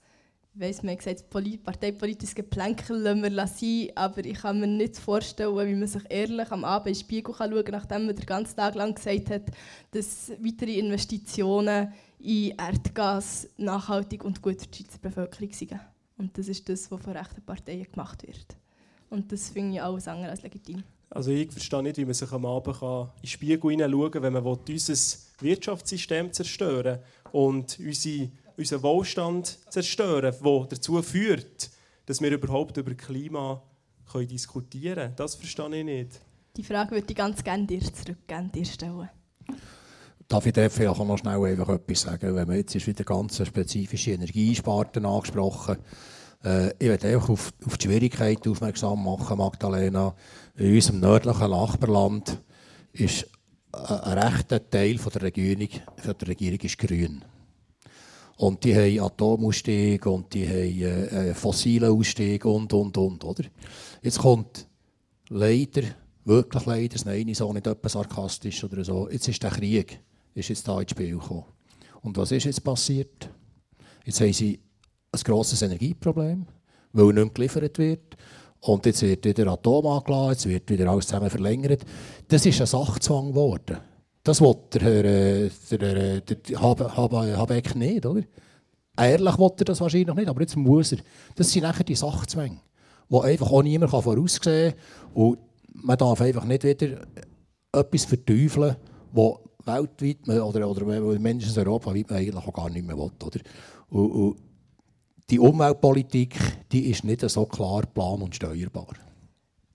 [SPEAKER 5] weiss, man gesagt, parteipolitische Geplänkel lassen wir sein, aber ich kann mir nicht vorstellen, wie man sich ehrlich am Abend in den Spiegel schauen kann, nachdem man den ganzen Tag lang gesagt hat, dass weitere Investitionen in Erdgas nachhaltig und gut für die Schweizer Bevölkerung sind. Und das ist das, was von rechten Parteien gemacht wird. Und das finde ich alles andere als legitim.
[SPEAKER 6] Also ich verstehe nicht, wie man sich am Abend in den Spiegel hineinschauen kann, wenn man unser Wirtschaftssystem zerstören will und unsere unseren Wohlstand zerstören, der dazu führt, dass wir überhaupt über Klima können diskutieren können. Das verstehe ich nicht.
[SPEAKER 5] Die Frage würde ich ganz gerne dir zurückgeben, dir stellen.
[SPEAKER 4] Darf ich vielleicht auch noch schnell einfach etwas sagen? Wenn man jetzt ist wieder ganz spezifische Energiesparten angesprochen äh, ich werde einfach auf, auf die Schwierigkeit aufmerksam machen, Magdalena. In unserem nördlichen Nachbarland ist ein rechter Teil von der Regierung, von der Regierung ist grün. Und die haben Atomausstieg und die haben äh, fossile Ausstieg und, und, und, oder? Jetzt kommt leider, wirklich leider, das meine ich so nicht etwas sarkastisch oder so, jetzt ist der Krieg ist jetzt da ins Spiel gekommen. Und was ist jetzt passiert? Jetzt haben sie ein grosses Energieproblem, weil nicht mehr geliefert wird. Und jetzt wird wieder Atom angeladen, jetzt wird wieder alles zusammen verlängert. Das ist ein Sachzwang geworden. Das will der Herr äh, der, der, der Habeck nicht, oder? Ehrlich will er das wahrscheinlich nicht, aber jetzt muss er. Das sind nachher die Sachzwänge, die einfach auch niemand voraussehen kann. Und man darf einfach nicht wieder etwas verteufeln, das weltweit oder, oder Menschen in Europa weit man eigentlich auch gar nicht mehr will. Oder? Und, und die Umweltpolitik die ist nicht so klar plan- und steuerbar.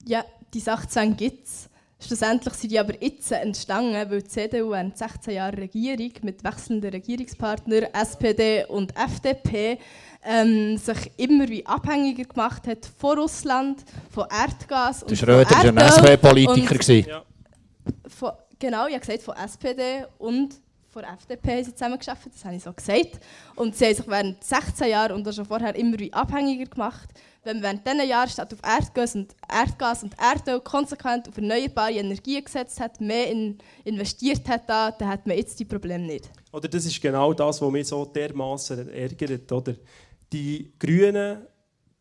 [SPEAKER 5] Ja, die Sachzwänge gibt es. Schlussendlich sind die aber jetzt entstanden, weil die CDU während 16 Jahren Regierung mit wechselnden Regierungspartnern SPD und FDP ähm, sich immer wie abhängiger gemacht hat von Russland, von Erdgas
[SPEAKER 4] und Der Schröder war ein SP-Politiker.
[SPEAKER 5] Ja. genau, ich habe gesagt, von SPD und von der FDP haben sie zusammengearbeitet, das habe ich so gesagt. Und sie haben sich während 16 Jahren und schon vorher immer wie abhängiger gemacht. Wenn man während diesen Jahren statt auf Erdgas und, Erdgas und Erdöl konsequent auf erneuerbare Energien gesetzt hat, mehr in, investiert hat, da, dann hat man jetzt die Probleme nicht.
[SPEAKER 6] Oder das ist genau das, was mich so dermaßen ärgert. Oder? Die Grünen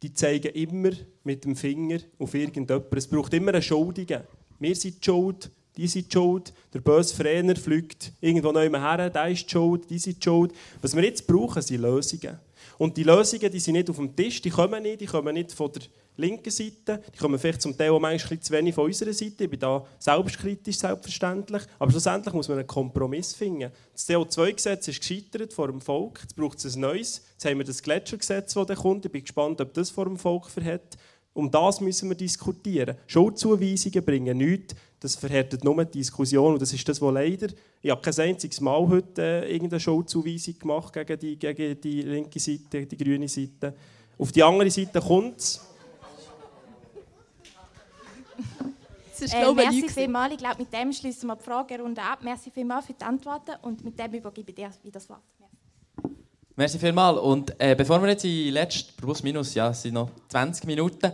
[SPEAKER 6] die zeigen immer mit dem Finger auf irgendjemanden. Es braucht immer einen Schuldigen. Wir sind die schuld, die sind schuld. Der böse Frener fliegt irgendwo neu her, der ist schuld, die sind schuld. Was wir jetzt brauchen, sind Lösungen. Und die Lösungen die sind nicht auf dem Tisch, die kommen nicht, die kommen nicht von der linken Seite, die kommen vielleicht zum Teil auch manchmal zu wenig von unserer Seite. Ich bin da selbstkritisch, selbstverständlich. Aber schlussendlich muss man einen Kompromiss finden. Das CO2-Gesetz ist gescheitert vor dem Volk, jetzt braucht es ein neues. Jetzt haben wir das Gletschergesetz, das kommt. Ich bin gespannt, ob das vor dem Volk verhält. Um das müssen wir diskutieren. Schuldzuweisungen bringen nichts. Das verhärtet nur die Diskussion. Und das ist das, was leider. Ich habe kein einziges Mal heute äh, irgendeine Schuldzuweisung gemacht gegen die, gegen die linke Seite, die grüne Seite. Auf die andere Seite kommt es.
[SPEAKER 8] Äh, merci vielmals. Ich glaube, mit dem schließen wir die Fragerunde ab. Merci vielmals für die Antworten und mit dem übergebe ich dir wieder das Wort.
[SPEAKER 1] Merci vielmals. Und äh, bevor wir jetzt in die letzten, plus minus, ja, es sind noch 20 Minuten,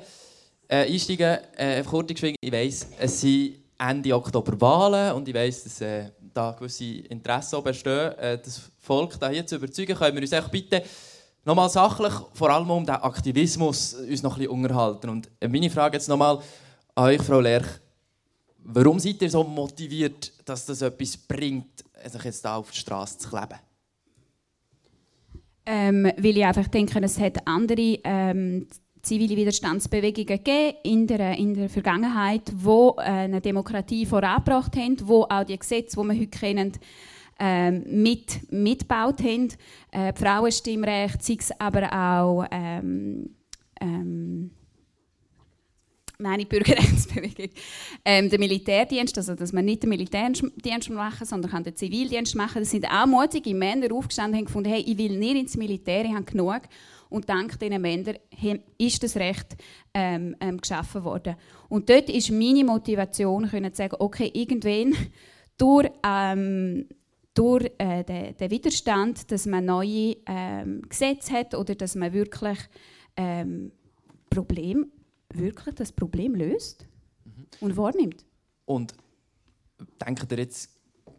[SPEAKER 1] äh, einsteigen, äh, kurz geschwind, ich weiss, es sind Ende Oktober Wahlen und ich weiss, dass äh, da gewisse Interessen bestehen, äh, das Volk da hier zu überzeugen. Können wir uns auch bitte nochmal sachlich, vor allem um den Aktivismus, uns noch ein bisschen unterhalten. Und äh, meine Frage jetzt nochmal an euch, Frau Lerch. Warum seid ihr so motiviert, dass das etwas bringt, sich jetzt da auf die Straße zu kleben?
[SPEAKER 2] Ähm, weil ich einfach denke, es hat andere ähm, zivile Widerstandsbewegungen gegeben in der, in der Vergangenheit, die äh, eine Demokratie vorangebracht haben, wo auch die Gesetze, die wir heute kennen, ähm, mit, mitgebaut haben. Äh, Frauenstimmrecht, sei es aber auch ähm, ähm, meine Bürgerrechtsbewegung, ähm, der Militärdienst, also dass man nicht den Militärdienst machen, sondern kann den Zivildienst machen. Das sind auch mutige Männer aufgestanden und gefunden, hey, ich will nicht ins Militär, ich habe genug. Und dank diesen Männern ist das Recht ähm, ähm, geschaffen worden. Und dort ist meine Motivation, können zu sagen, okay, irgendwann durch, ähm, durch äh, den, den, Widerstand, dass man neue ähm, Gesetze hat oder dass man wirklich ähm, Probleme wirklich das Problem löst mhm. und wahrnimmt.
[SPEAKER 1] Und denkt ihr jetzt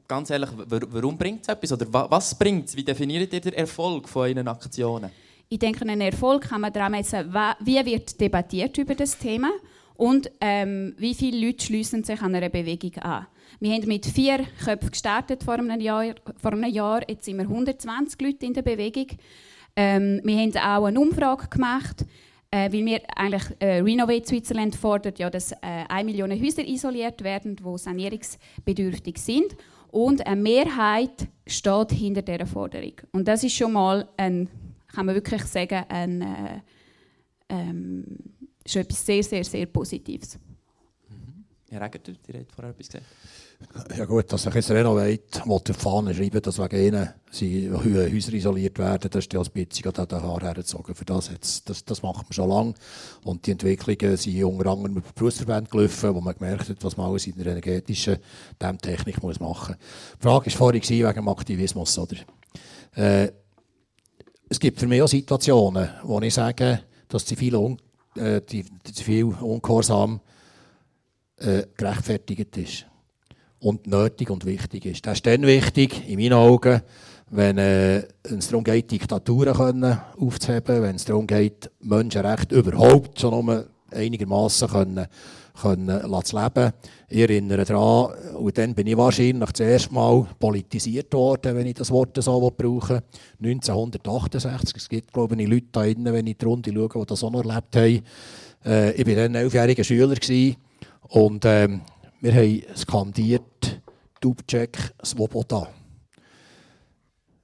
[SPEAKER 1] ganz ehrlich, warum bringt es etwas? Oder was bringt es? Wie definiert ihr den Erfolg von euren Aktionen?
[SPEAKER 2] Ich denke, einen Erfolg kann man daran messen, wie wird debattiert über das Thema und ähm, wie viele Leute schließen sich an einer Bewegung an. Wir haben mit vier Köpfen gestartet vor einem Jahr, vor einem Jahr. jetzt sind wir 120 Leute in der Bewegung. Ähm, wir haben auch eine Umfrage gemacht äh, weil wir eigentlich äh, Renovate Switzerland fordert ja, dass äh, 1 Million Häuser isoliert werden, die sanierungsbedürftig sind. Und eine Mehrheit steht hinter dieser Forderung. Und das ist schon mal ein, kann man wirklich sagen, ein, äh, ähm, ist etwas sehr, sehr, sehr Positives.
[SPEAKER 1] Mhm. Herr Egger, ihr habt vorher etwas gesagt.
[SPEAKER 4] Ja gut, dass sich jetzt Renovate auf die Fahne schreiben, dass wegen ihnen sie Häuser isoliert werden, das ist ja als bisschen an den Haaren hergezogen. Für das, jetzt, das, das macht man schon lange. Und die Entwicklungen sind unter anderem mit Berufsverbänden gelaufen, wo man gemerkt hat, was man alles in der energetischen Technik muss machen muss. Die Frage war vorhin wegen dem Aktivismus. Oder? Äh, es gibt für mich auch Situationen, wo ich sage, dass zivil, un, äh, die, die Ungehorsam äh, gerechtfertigt ist und nötig und wichtig ist. Das ist dann wichtig, in meinen Augen, wenn äh, es darum geht, Diktaturen können aufzuheben, wenn es darum geht, Menschenrechte überhaupt schon nur einigermaßen können, können zu leben. Ich erinnere daran, und dann bin ich wahrscheinlich das erste Mal politisiert worden, wenn ich das Wort so brauche. 1968. Es gibt, glaube ich, Leute da drinnen, wenn ich die Runde schaue, die das auch noch erlebt haben. Äh, ich war dann elfjähriger Schüler und ähm, wir haben skandiert, Dubček, Svoboda.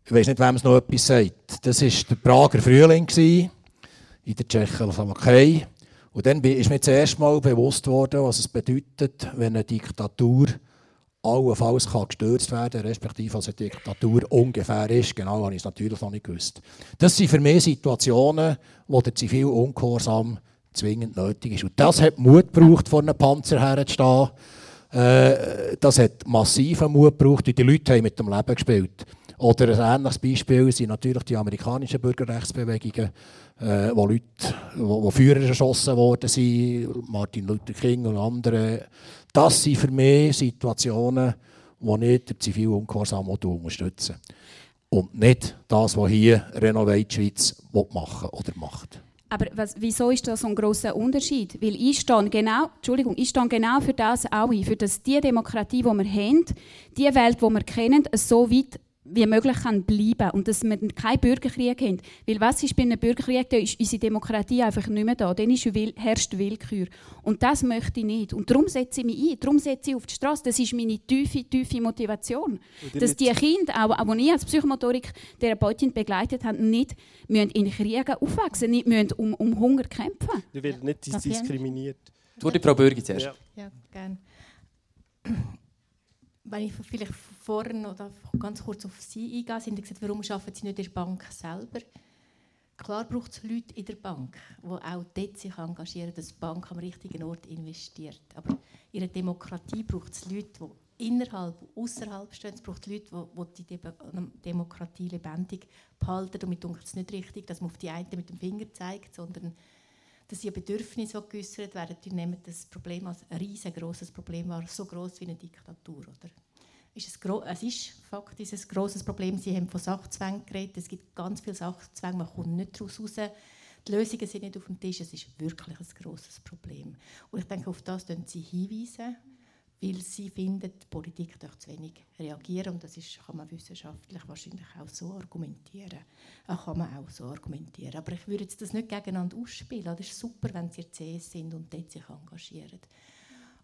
[SPEAKER 4] Ich weiß nicht, wem es noch etwas sagt. Das war der Prager Frühling in der Tschechoslowakei. Und dann ist mir das erste Mal bewusst worden, was es bedeutet, wenn eine Diktatur allenfalls gestürzt werden kann, respektive als eine Diktatur ungefähr ist. Genau, habe ich es natürlich noch nicht gewusst. Das sind für mich Situationen, wo der zivil Ungehorsam zwingend nötig ist. Und das hat Mut gebraucht, vor einem Panzer herzustehen. Äh, das hat massiven Mut gebraucht und die Leute haben mit dem Leben gespielt. Oder ein ähnliches Beispiel sind natürlich die amerikanischen Bürgerrechtsbewegungen, äh, wo Leute, wo, wo Führer erschossen worden sind, Martin Luther King und andere. Das sind für mich Situationen, wo ich den zivilen Ungehorsam unterstützen Und nicht das, was hier Renovate Schweiz machen oder macht.
[SPEAKER 2] Aber was, wieso ist das so ein großer Unterschied? Weil ich stehe genau, Entschuldigung, ich stehe genau für das auch ein, für das die Demokratie, die wir haben, die Welt, die wir kennen, so weit wie möglich kann bleiben und dass wir keinen Bürgerkrieg haben. Weil was ist bei einem Bürgerkrieg, da ist unsere Demokratie einfach nicht mehr da. Dann ist herrscht Willkür. Und das möchte ich nicht. Und darum setze ich mich ein, darum setze ich auf die Straße. Das ist meine tiefe, tiefe Motivation. Dass die Kinder, auch, auch ich als Psychomotorik Therapeutin begleitet habe, nicht müssen in Kriegen aufwachsen nicht müssen um, um Hunger kämpfen.
[SPEAKER 6] Wir werden nicht diskriminiert.
[SPEAKER 1] Du, die Frau Bürger zuerst.
[SPEAKER 7] Ja, ja gerne. Wenn ich vielleicht vorhin oder ganz kurz auf Sie eingehe, sind Sie gesagt, warum arbeiten Sie nicht in der Bank selber? Klar braucht es Leute in der Bank, die auch dort sich engagieren, dass die Bank am richtigen Ort investiert. Aber in der Demokratie braucht es Leute, die innerhalb und außerhalb stehen. Es braucht Leute, die, die Demokratie lebendig behalten. Und mir denkt es nicht richtig, dass man auf die einen mit dem Finger zeigt, sondern dass sie Bedürfnisse geäußert werden, die nehmen das Problem als ein riesengroßes Problem wahr, so groß wie eine Diktatur. Oder? Ist es, es ist faktisch ein grosses Problem. Sie haben von Sachzwängen geredet. Es gibt ganz viele Sachzwänge, man kommt nicht daraus raus. Die Lösungen sind nicht auf dem Tisch. Es ist wirklich ein grosses Problem. Und ich denke, auf das Sie hinweisen weil sie finden, die Politik darf zu wenig reagieren. Und das ist, kann man wissenschaftlich wahrscheinlich auch so argumentieren. Auch kann man auch so argumentieren. Aber ich würde das nicht gegeneinander ausspielen. Das ist super, wenn sie CS sind und dort sich engagieren.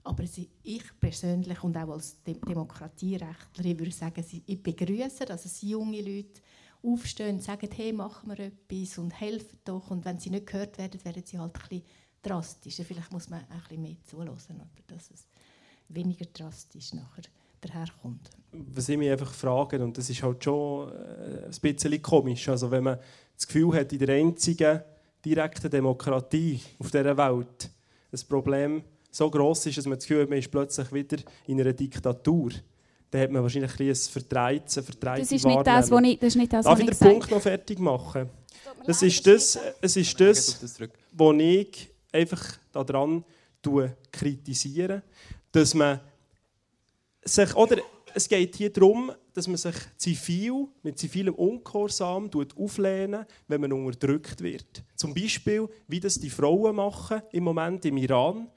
[SPEAKER 7] Aber sie, ich persönlich und auch als Demokratierechtlerin würde sagen, ich begrüße, dass es junge Leute aufstehen und sagen, hey, machen wir etwas und helfen doch. Und wenn sie nicht gehört werden, werden sie halt ein bisschen drastischer. Vielleicht muss man ein bisschen mehr zulassen, oder dass es weniger drastisch nachher daherkommt.
[SPEAKER 6] Was ich mich einfach frage, und das ist halt schon äh, ein bisschen komisch, also wenn man das Gefühl hat, in der einzigen direkten Demokratie auf dieser Welt ein Problem so groß ist, dass man das Gefühl hat, man ist plötzlich wieder in einer Diktatur, dann hat man wahrscheinlich ein, ein verdrehtes, verdrehtes
[SPEAKER 2] das ist nicht das, was ich, das ist nicht das,
[SPEAKER 6] Darf ich den Punkt noch fertig machen? Das ist das, es ist das, was ich einfach daran kritisiere dass man sich, oder es geht hier darum, dass man sich zivil, mit zivilem Ungehorsam auflehnen wenn man unterdrückt wird. Zum Beispiel, wie das die Frauen machen im Moment im Iran.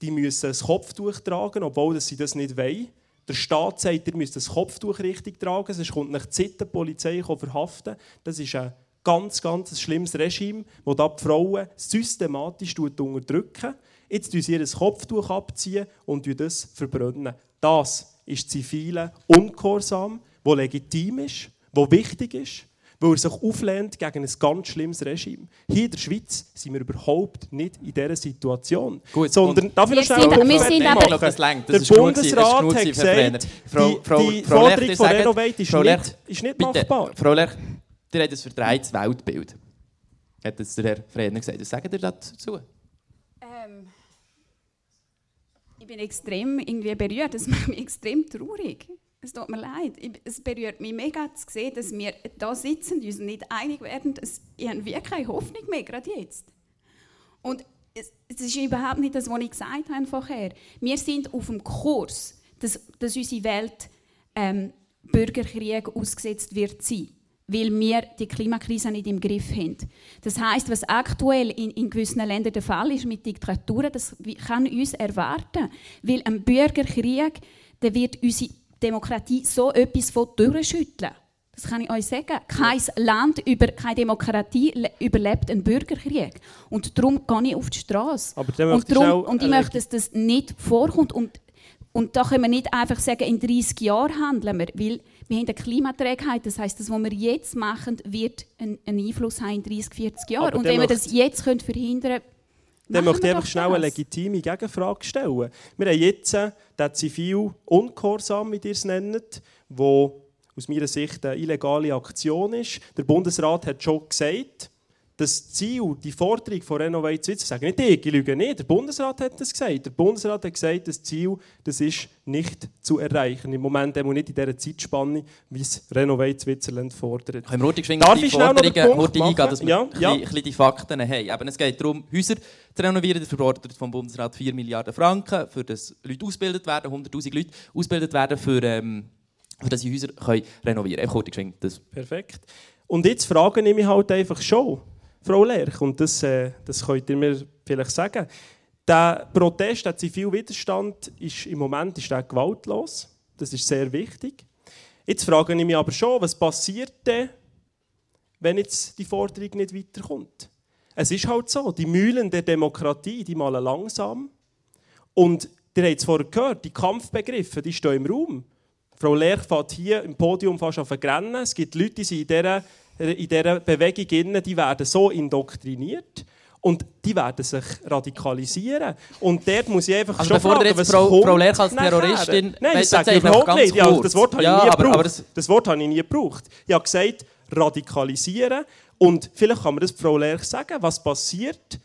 [SPEAKER 6] Die müssen ein Kopftuch tragen, obwohl sie das nicht wollen. Der Staat sagt, ihr müsst das Kopftuch richtig tragen, sonst kommt nach die Polizei verhaften. Das ist ein ganz, ganz schlimmes Regime, das die Frauen systematisch unterdrücken. Jetzt ziehen sie ihr Kopftuch abziehen und das verbrennen. Das ist zivile Ungehorsam, wo legitim ist, wo wichtig ist, weil er sich auflehnt gegen ein ganz schlimmes Regime. Hier in der Schweiz sind wir überhaupt nicht in dieser Situation.
[SPEAKER 1] Gut,
[SPEAKER 6] sondern, darf ich noch schnell
[SPEAKER 2] sind, wir sind aber,
[SPEAKER 1] glaube, das längt.
[SPEAKER 6] Das der Bundesrat hat gesagt, Frau, Frau, die, Frau Forderung von Renovate ist, Frau nicht, Lech, ist nicht bitte, machbar.
[SPEAKER 1] Frau Lech, ihr habt ein verdrehtes Weltbild. Hat das der Herr Frehner gesagt. Was sagt ihr dazu?
[SPEAKER 2] Ähm, ich bin extrem irgendwie berührt. Das macht mich extrem traurig. Es tut mir leid. Es berührt mich mega zu sehen, dass wir da sitzen und uns nicht einig werden. Ich habe wirklich keine Hoffnung mehr, gerade jetzt. Und es, es ist überhaupt nicht das, was ich gesagt habe vorher. Wir sind auf dem Kurs, dass, dass unsere Welt ähm, Bürgerkrieg ausgesetzt wird sein weil wir die Klimakrise nicht im Griff haben. Das heißt, was aktuell in, in, gewissen Ländern der Fall ist mit Diktaturen, das kann uns erwarten, weil ein Bürgerkrieg, der wird unsere Demokratie so etwas von durchschütteln. Das kann ich euch sagen. Kein Land, über, keine Demokratie überlebt einen Bürgerkrieg. Und darum gehe ich auf die Straße.
[SPEAKER 6] und,
[SPEAKER 2] darum, und ich möchte, dass das nicht vorkommt. Und, und da können wir nicht einfach sagen, in 30 Jahren handeln wir, weil wir haben eine Klimaträgheit. Das heißt, das, was wir jetzt machen, wird einen, Einfluss haben in 30, 40 Jahren. Und wenn wir das jetzt können verhindern können,
[SPEAKER 6] dann möchte ich einfach schnell das. eine legitime Gegenfrage stellen. Wir haben jetzt den zivil Ungehorsam, wie ihr es nennt, wo aus meiner Sicht eine illegale Aktion ist. Der Bundesrat hat schon gesagt, das Ziel, die Forderung von Renovate Swiss, sagen nicht ich, ich lüge nicht, der Bundesrat hat das gesagt. Der Bundesrat hat gesagt, das Ziel das ist nicht zu erreichen. Im Moment nicht in dieser Zeitspanne, wie es Renovate Switzerland fordert.
[SPEAKER 1] Können wir hurtig die Forderungen hurtig eingehen, dass wir ja, ja. Ein bisschen die Fakten haben. Aber es geht darum, Häuser zu renovieren. Das fordert vom Bundesrat 4 Milliarden Franken, für das Leute ausgebildet werden, 100'000 Leute ausgebildet werden, für, ähm, dass sie Häuser können renovieren können.
[SPEAKER 6] Perfekt. Und jetzt frage ich mich halt einfach schon, Frau Lerch. Und das, äh, das könnt ihr mir vielleicht sagen. Der Protest, der Zivilwiderstand, ist im Moment ist der gewaltlos. Das ist sehr wichtig. Jetzt frage ich mich aber schon, was passiert denn, wenn jetzt die Forderung nicht weiterkommt? Es ist halt so, die Mühlen der Demokratie, die malen langsam. Und ihr habt es vorher gehört, die Kampfbegriffe, die stehen im Raum. Frau Lerch fährt hier im Podium fast auf Rennen. Es gibt Leute, die sind in dieser, in dieser Bewegung innen, die werden so indoktriniert. Und die werden sich radikalisieren. Und dort muss ich einfach
[SPEAKER 1] Also
[SPEAKER 6] schon
[SPEAKER 1] bevor
[SPEAKER 6] fragen,
[SPEAKER 1] jetzt
[SPEAKER 6] was
[SPEAKER 1] Frau-
[SPEAKER 6] kommt
[SPEAKER 1] Frau Lerch als
[SPEAKER 6] nachher?
[SPEAKER 1] Terroristin
[SPEAKER 6] Nein, das sage ich überhaupt nicht. Ja,
[SPEAKER 1] kurz.
[SPEAKER 6] das Wort habe
[SPEAKER 1] Ja,
[SPEAKER 6] ich nie
[SPEAKER 1] aber-
[SPEAKER 6] gebraucht.
[SPEAKER 1] aber das-
[SPEAKER 6] das Wort habe ich nie gebraucht. Ich habe gesagt, radikalisieren. Und vielleicht kann man das Frau Lerch sagen, was passiert,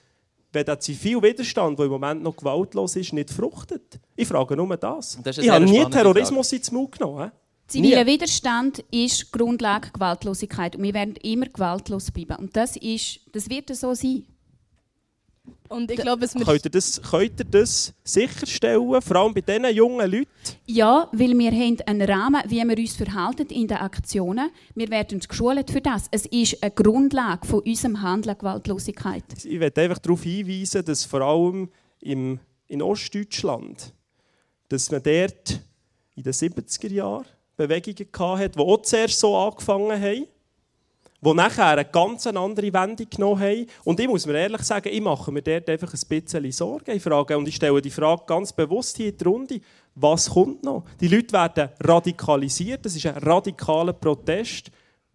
[SPEAKER 6] wenn der zivile Widerstand, der im Moment noch gewaltlos ist, nicht fruchtet. Ich frage nur das.
[SPEAKER 1] das
[SPEAKER 6] ich habe nie Terrorismus ins Maul genommen.
[SPEAKER 2] Ziviler
[SPEAKER 6] Nie.
[SPEAKER 2] Widerstand ist Grundlage Gewaltlosigkeit und wir werden immer gewaltlos bleiben. Und das, ist, das wird so sein.
[SPEAKER 5] Und ich glaube, es
[SPEAKER 6] Könnt ihr, das, könnt ihr das sicherstellen, vor allem bei diesen jungen Leuten?
[SPEAKER 2] Ja, weil wir haben einen Rahmen, wie wir uns verhalten in den Aktionen. Wir werden geschult für das. Es ist eine Grundlage von unserem Handeln Gewaltlosigkeit.
[SPEAKER 6] Ich möchte einfach darauf hinweisen, dass vor allem im, in Ostdeutschland, dass man dort in den 70er Jahren Bewegungen hatte, die auch zuerst so angefangen haben, die nachher eine ganz andere Wendung genommen haben. Und ich muss mir ehrlich sagen, ich mache mir dort einfach ein bisschen Sorgen. Ich frage, und ich stelle die Frage ganz bewusst hier in die Runde, was kommt noch? Die Leute werden radikalisiert, das ist ein radikaler Protest.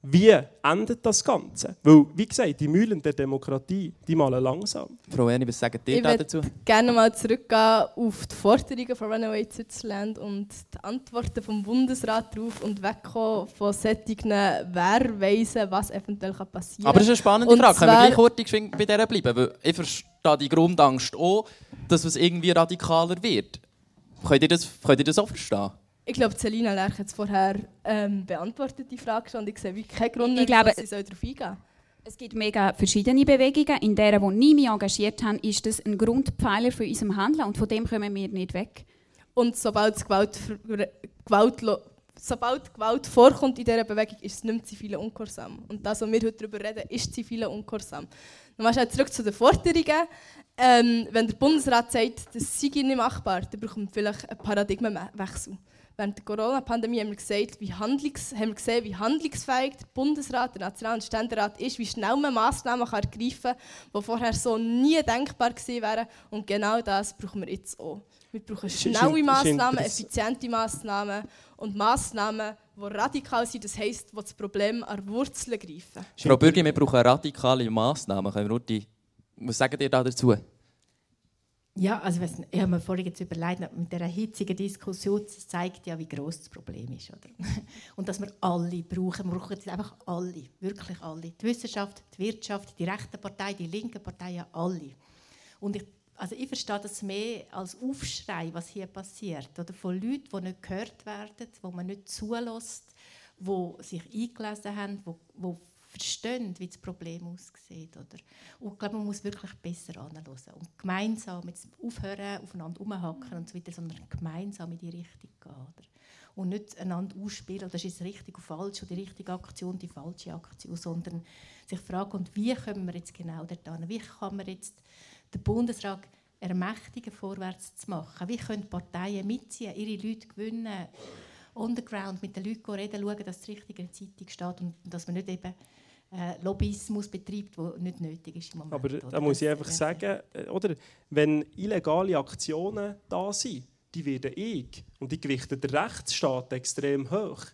[SPEAKER 6] Wie endet das Ganze? Weil, wie gesagt, die Mühlen der Demokratie, die malen langsam.
[SPEAKER 1] Frau Erni, was sagen ihr
[SPEAKER 5] Ich
[SPEAKER 1] da
[SPEAKER 5] würde
[SPEAKER 1] dazu?
[SPEAKER 5] gerne mal zurückgehen auf die Forderungen von Runaway Switzerland und die Antworten vom Bundesrat darauf und wegkommen von solchen Wehrweisen, was eventuell passieren kann.
[SPEAKER 1] Aber das ist eine spannende
[SPEAKER 5] Und
[SPEAKER 1] Frage. Können wir gleich kurz bei dieser bleiben? Weil ich verstehe die Grundangst auch, dass es irgendwie radikaler wird. Könnt ihr das, könnt ihr das auch verstehen?
[SPEAKER 5] Ich glaube, Celina Lerch hat es vorher ähm, beantwortet, die Frage schon. Und ich sehe wirklich keinen Grund,
[SPEAKER 2] Ich glaube-
[SPEAKER 5] dass sie darauf eingehen.
[SPEAKER 2] Es gibt mega verschiedene Bewegungen. In deren, wo ich mich engagiert habe, ist das ein Grundpfeiler für unserem Handeln und von dem kommen wir nicht weg.
[SPEAKER 5] Und sobald es Gewalt, Gewalt, sobald Gewalt vorkommt in dieser Bewegung, ist es nicht mehr Ungehorsam. Und das, was wir heute darüber reden, ist zivile Ungehorsam. Dann schnell zurück zu den Forderungen. Ähm, wenn der Bundesrat sagt, das sei nicht machbar, dann bekommt vielleicht ein Paradigmenwechsel. Während der Corona-Pandemie haben wir, gesagt, wie handlungs haben wir gesehen, wie handlungsfähig der Bundesrat, der National- und Ständerat ist, wie schnell man Massnahmen kann ergreifen kann, die vorher so nie denkbar gewesen wären. Und genau das brauchen wir jetzt auch. Wir brauchen schnelle Massnahmen, effiziente Massnahmen und Massnahmen, die radikal sind, das heisst, die das Problem an der Wurzel greifen.
[SPEAKER 1] Frau Bürgi, wir brauchen radikale Massnahmen. Können wir die, was sagen ihr da dazu?
[SPEAKER 7] Ja, also ich nicht, ich habe mir vorhin überlegt, mit dieser hitzigen Diskussion, das zeigt ja, wie groß das Problem ist. Oder? Und dass wir alle brauchen. Wir brauchen jetzt einfach alle, wirklich alle. Die Wissenschaft, die Wirtschaft, die rechte Partei, die linke Partei, ja alle. Und ich, also ich verstehe das mehr als Aufschrei, was hier passiert. Oder von Leuten, die nicht gehört werden, wo man nicht zulässt, die sich eingelesen haben, die, die verstehen, wie das Problem aussieht. Oder? Und ich glaube, man muss wirklich besser anhören und gemeinsam jetzt aufhören, aufeinander rumhacken und so weiter, sondern gemeinsam in die Richtung gehen. Oder? Und nicht einander ausspielen, das ist richtig und falsch oder die richtige Aktion, die falsche Aktion, sondern sich fragen, und wie kommen wir jetzt genau dorthin? Wie kann man jetzt den Bundesrat ermächtigen, vorwärts zu machen? Wie können die Parteien mitziehen, ihre Leute gewinnen? Underground mit den Leuten reden, schauen, dass das Richtige Zeitung steht und dass man nicht eben äh, Lobbyismus betreibt, der nicht nötig ist im Moment.
[SPEAKER 6] Aber da muss ich einfach sagen, äh, oder, wenn illegale Aktionen da sind, die werden ich, und ich gewichte den Rechtsstaat extrem hoch,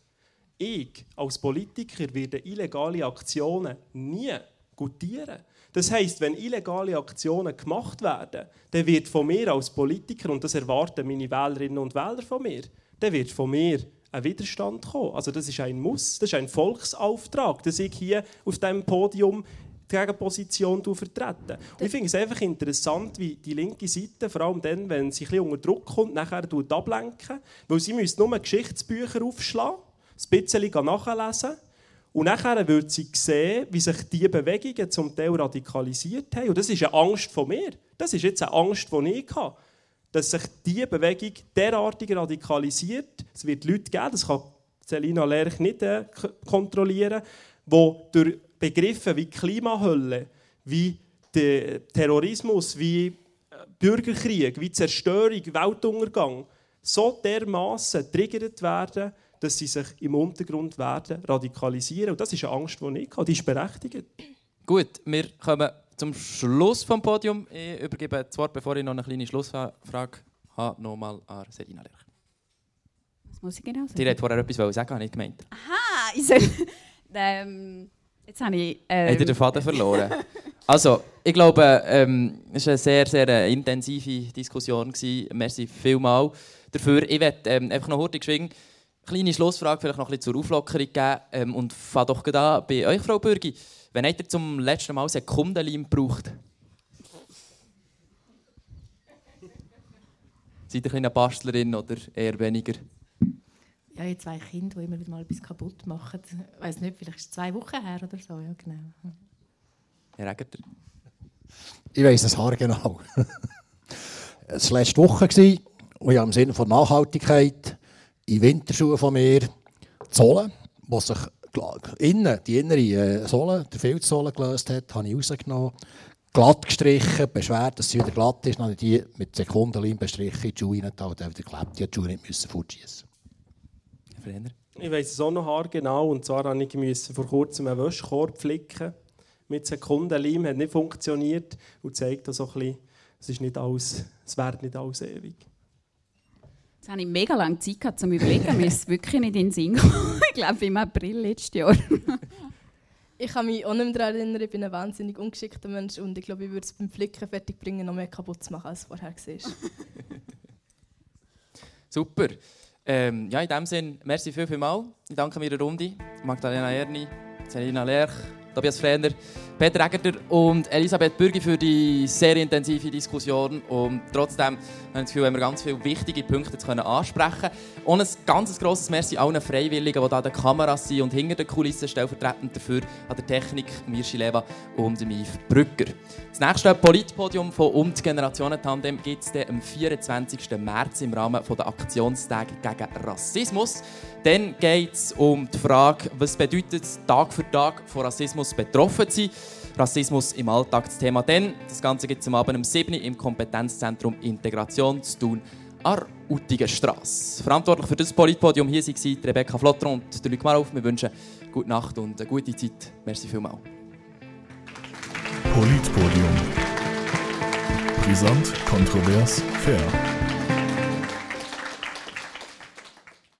[SPEAKER 6] ich als Politiker werde illegale Aktionen nie gutieren. Das heißt, wenn illegale Aktionen gemacht werden, dann wird von mir als Politiker, und das erwarten meine Wählerinnen und Wähler von mir, dann wird von mir ein Widerstand kommen. Also das ist ein Muss, das ist ein Volksauftrag, dass ich hier auf diesem Podium die Gegenposition vertrete. Und ich finde es einfach interessant, wie die linke Seite, vor allem dann, wenn sie ein bisschen unter Druck kommt, nachher ablenken. Weil sie müssen nur Geschichtsbücher aufschlagen, ein bisschen nachlesen und nachher wird sie sehen, wie sich diese Bewegungen zum Teil radikalisiert haben. Und das ist eine Angst von mir. Das ist jetzt eine Angst, die ich habe. Dass sich diese Bewegung derartig radikalisiert. Es wird Leute geben, das kann Selina Lerch nicht äh, kontrollieren, die durch Begriffe wie Klimahölle, wie Terrorismus, wie äh, Bürgerkrieg, wie Zerstörung, Weltuntergang so dermaßen triggert werden, dass sie sich im Untergrund werden radikalisieren. Und das ist eine Angst, die ich habe. Die ist berechtigt.
[SPEAKER 1] Gut, wir kommen zum Schluss vom Podium. Ich übergebe das Wort, bevor ich noch eine kleine Schlussfrage habe, nochmal an Serena Lerch.
[SPEAKER 2] Was muss ich genau sagen?
[SPEAKER 1] Die hat vorher etwas sagen, habe ich gemeint.
[SPEAKER 2] Aha, ich soll... ähm, jetzt habe ich... Ähm,
[SPEAKER 1] ihr den Faden verloren? also, ich glaube, ähm, es war eine sehr, sehr äh, intensive Diskussion. Gewesen. Merci vielmals dafür. Ich werde ähm, einfach noch hurtig schwingen. Kleine Schlussfrage, vielleicht noch ein bisschen zur Auflockerung geben. Ähm, und fange doch an bei euch, Frau Bürgi. Wann habt ihr zum letzten Mal Sekundenleim gebraucht? Seid ihr eine Bastlerin oder eher weniger?
[SPEAKER 7] Ja, ich habe zwei Kinder, die immer wieder mal etwas kaputt machen. Ich weiß nicht, vielleicht ist es zwei Wochen her oder so. Ja, genau.
[SPEAKER 1] Herr Egerter?
[SPEAKER 4] Ich weiss es haargenau. Es war letzte Woche und ich habe im Sinne von Nachhaltigkeit in Winterschuhen von mir Sohle, die sich innen, die innere äh, Sohle, der Filzsohle gelöst hat, habe ich rausgenommen, glatt gestrichen, beschwert, dass sie wieder glatt ist, dann habe ich die mit Sekundenleim bestrichen, die Schuhe rein und dann wieder geklebt. Die die Schuhe nicht müssen fortschießen.
[SPEAKER 6] Ich weiss es auch noch genau und zwar musste ich vor kurzem einen Wäschkorb flicken mit Sekundenleim, hat nicht funktioniert und zeigt so ein bisschen, es ist nicht alles, es wird nicht alles ewig.
[SPEAKER 2] Jetzt habe ich mega lange Zeit gehabt, um zu überlegen, mir ist wirklich nicht in den Sinn gekommen. ich glaube, im April letztes Jahr.
[SPEAKER 5] ich kann mich auch nicht mehr daran erinnern, ich bin ein wahnsinnig ungeschickter Mensch und ich glaube, ich würde es beim Flicken fertig bringen, noch mehr kaputt zu machen, als vorher war.
[SPEAKER 1] Super. Ähm, ja, in diesem Sinne, merci viel, viel mal. Ich danke meiner Runde. Magdalena Erni, Selina Lerch, Tobias Frehner, Peter Egerter und Elisabeth Bürgi für die sehr intensive Diskussion. Und trotzdem habe ich das Gefühl, haben wir ganz viele wichtige Punkte zu ansprechen können. Und ein ganz grosses Merci allen Freiwilligen, die da an den Kameras sind und hinter den Kulissen stellvertretend dafür an der Technik Mirschi Leva und Yves Brücker. Das nächste Politpodium von «Und Generationen Tandem» gibt es am 24. März im Rahmen der Aktionstage gegen Rassismus. Dann geht es um die Frage, was bedeutet Tag für Tag von Rassismus betroffen zu sein. Rassismus im Alltag das Thema. Denn das Ganze gibt es am Abend um 7 Uhr im Kompetenzzentrum Integration zu tun an Straße. Verantwortlich für das Politpodium hier waren Rebecca Flotter und Luc Marov. Wir wünschen gute Nacht und eine gute Zeit. Merci vielmals.
[SPEAKER 3] Politpodium. Brisant, kontrovers, fair.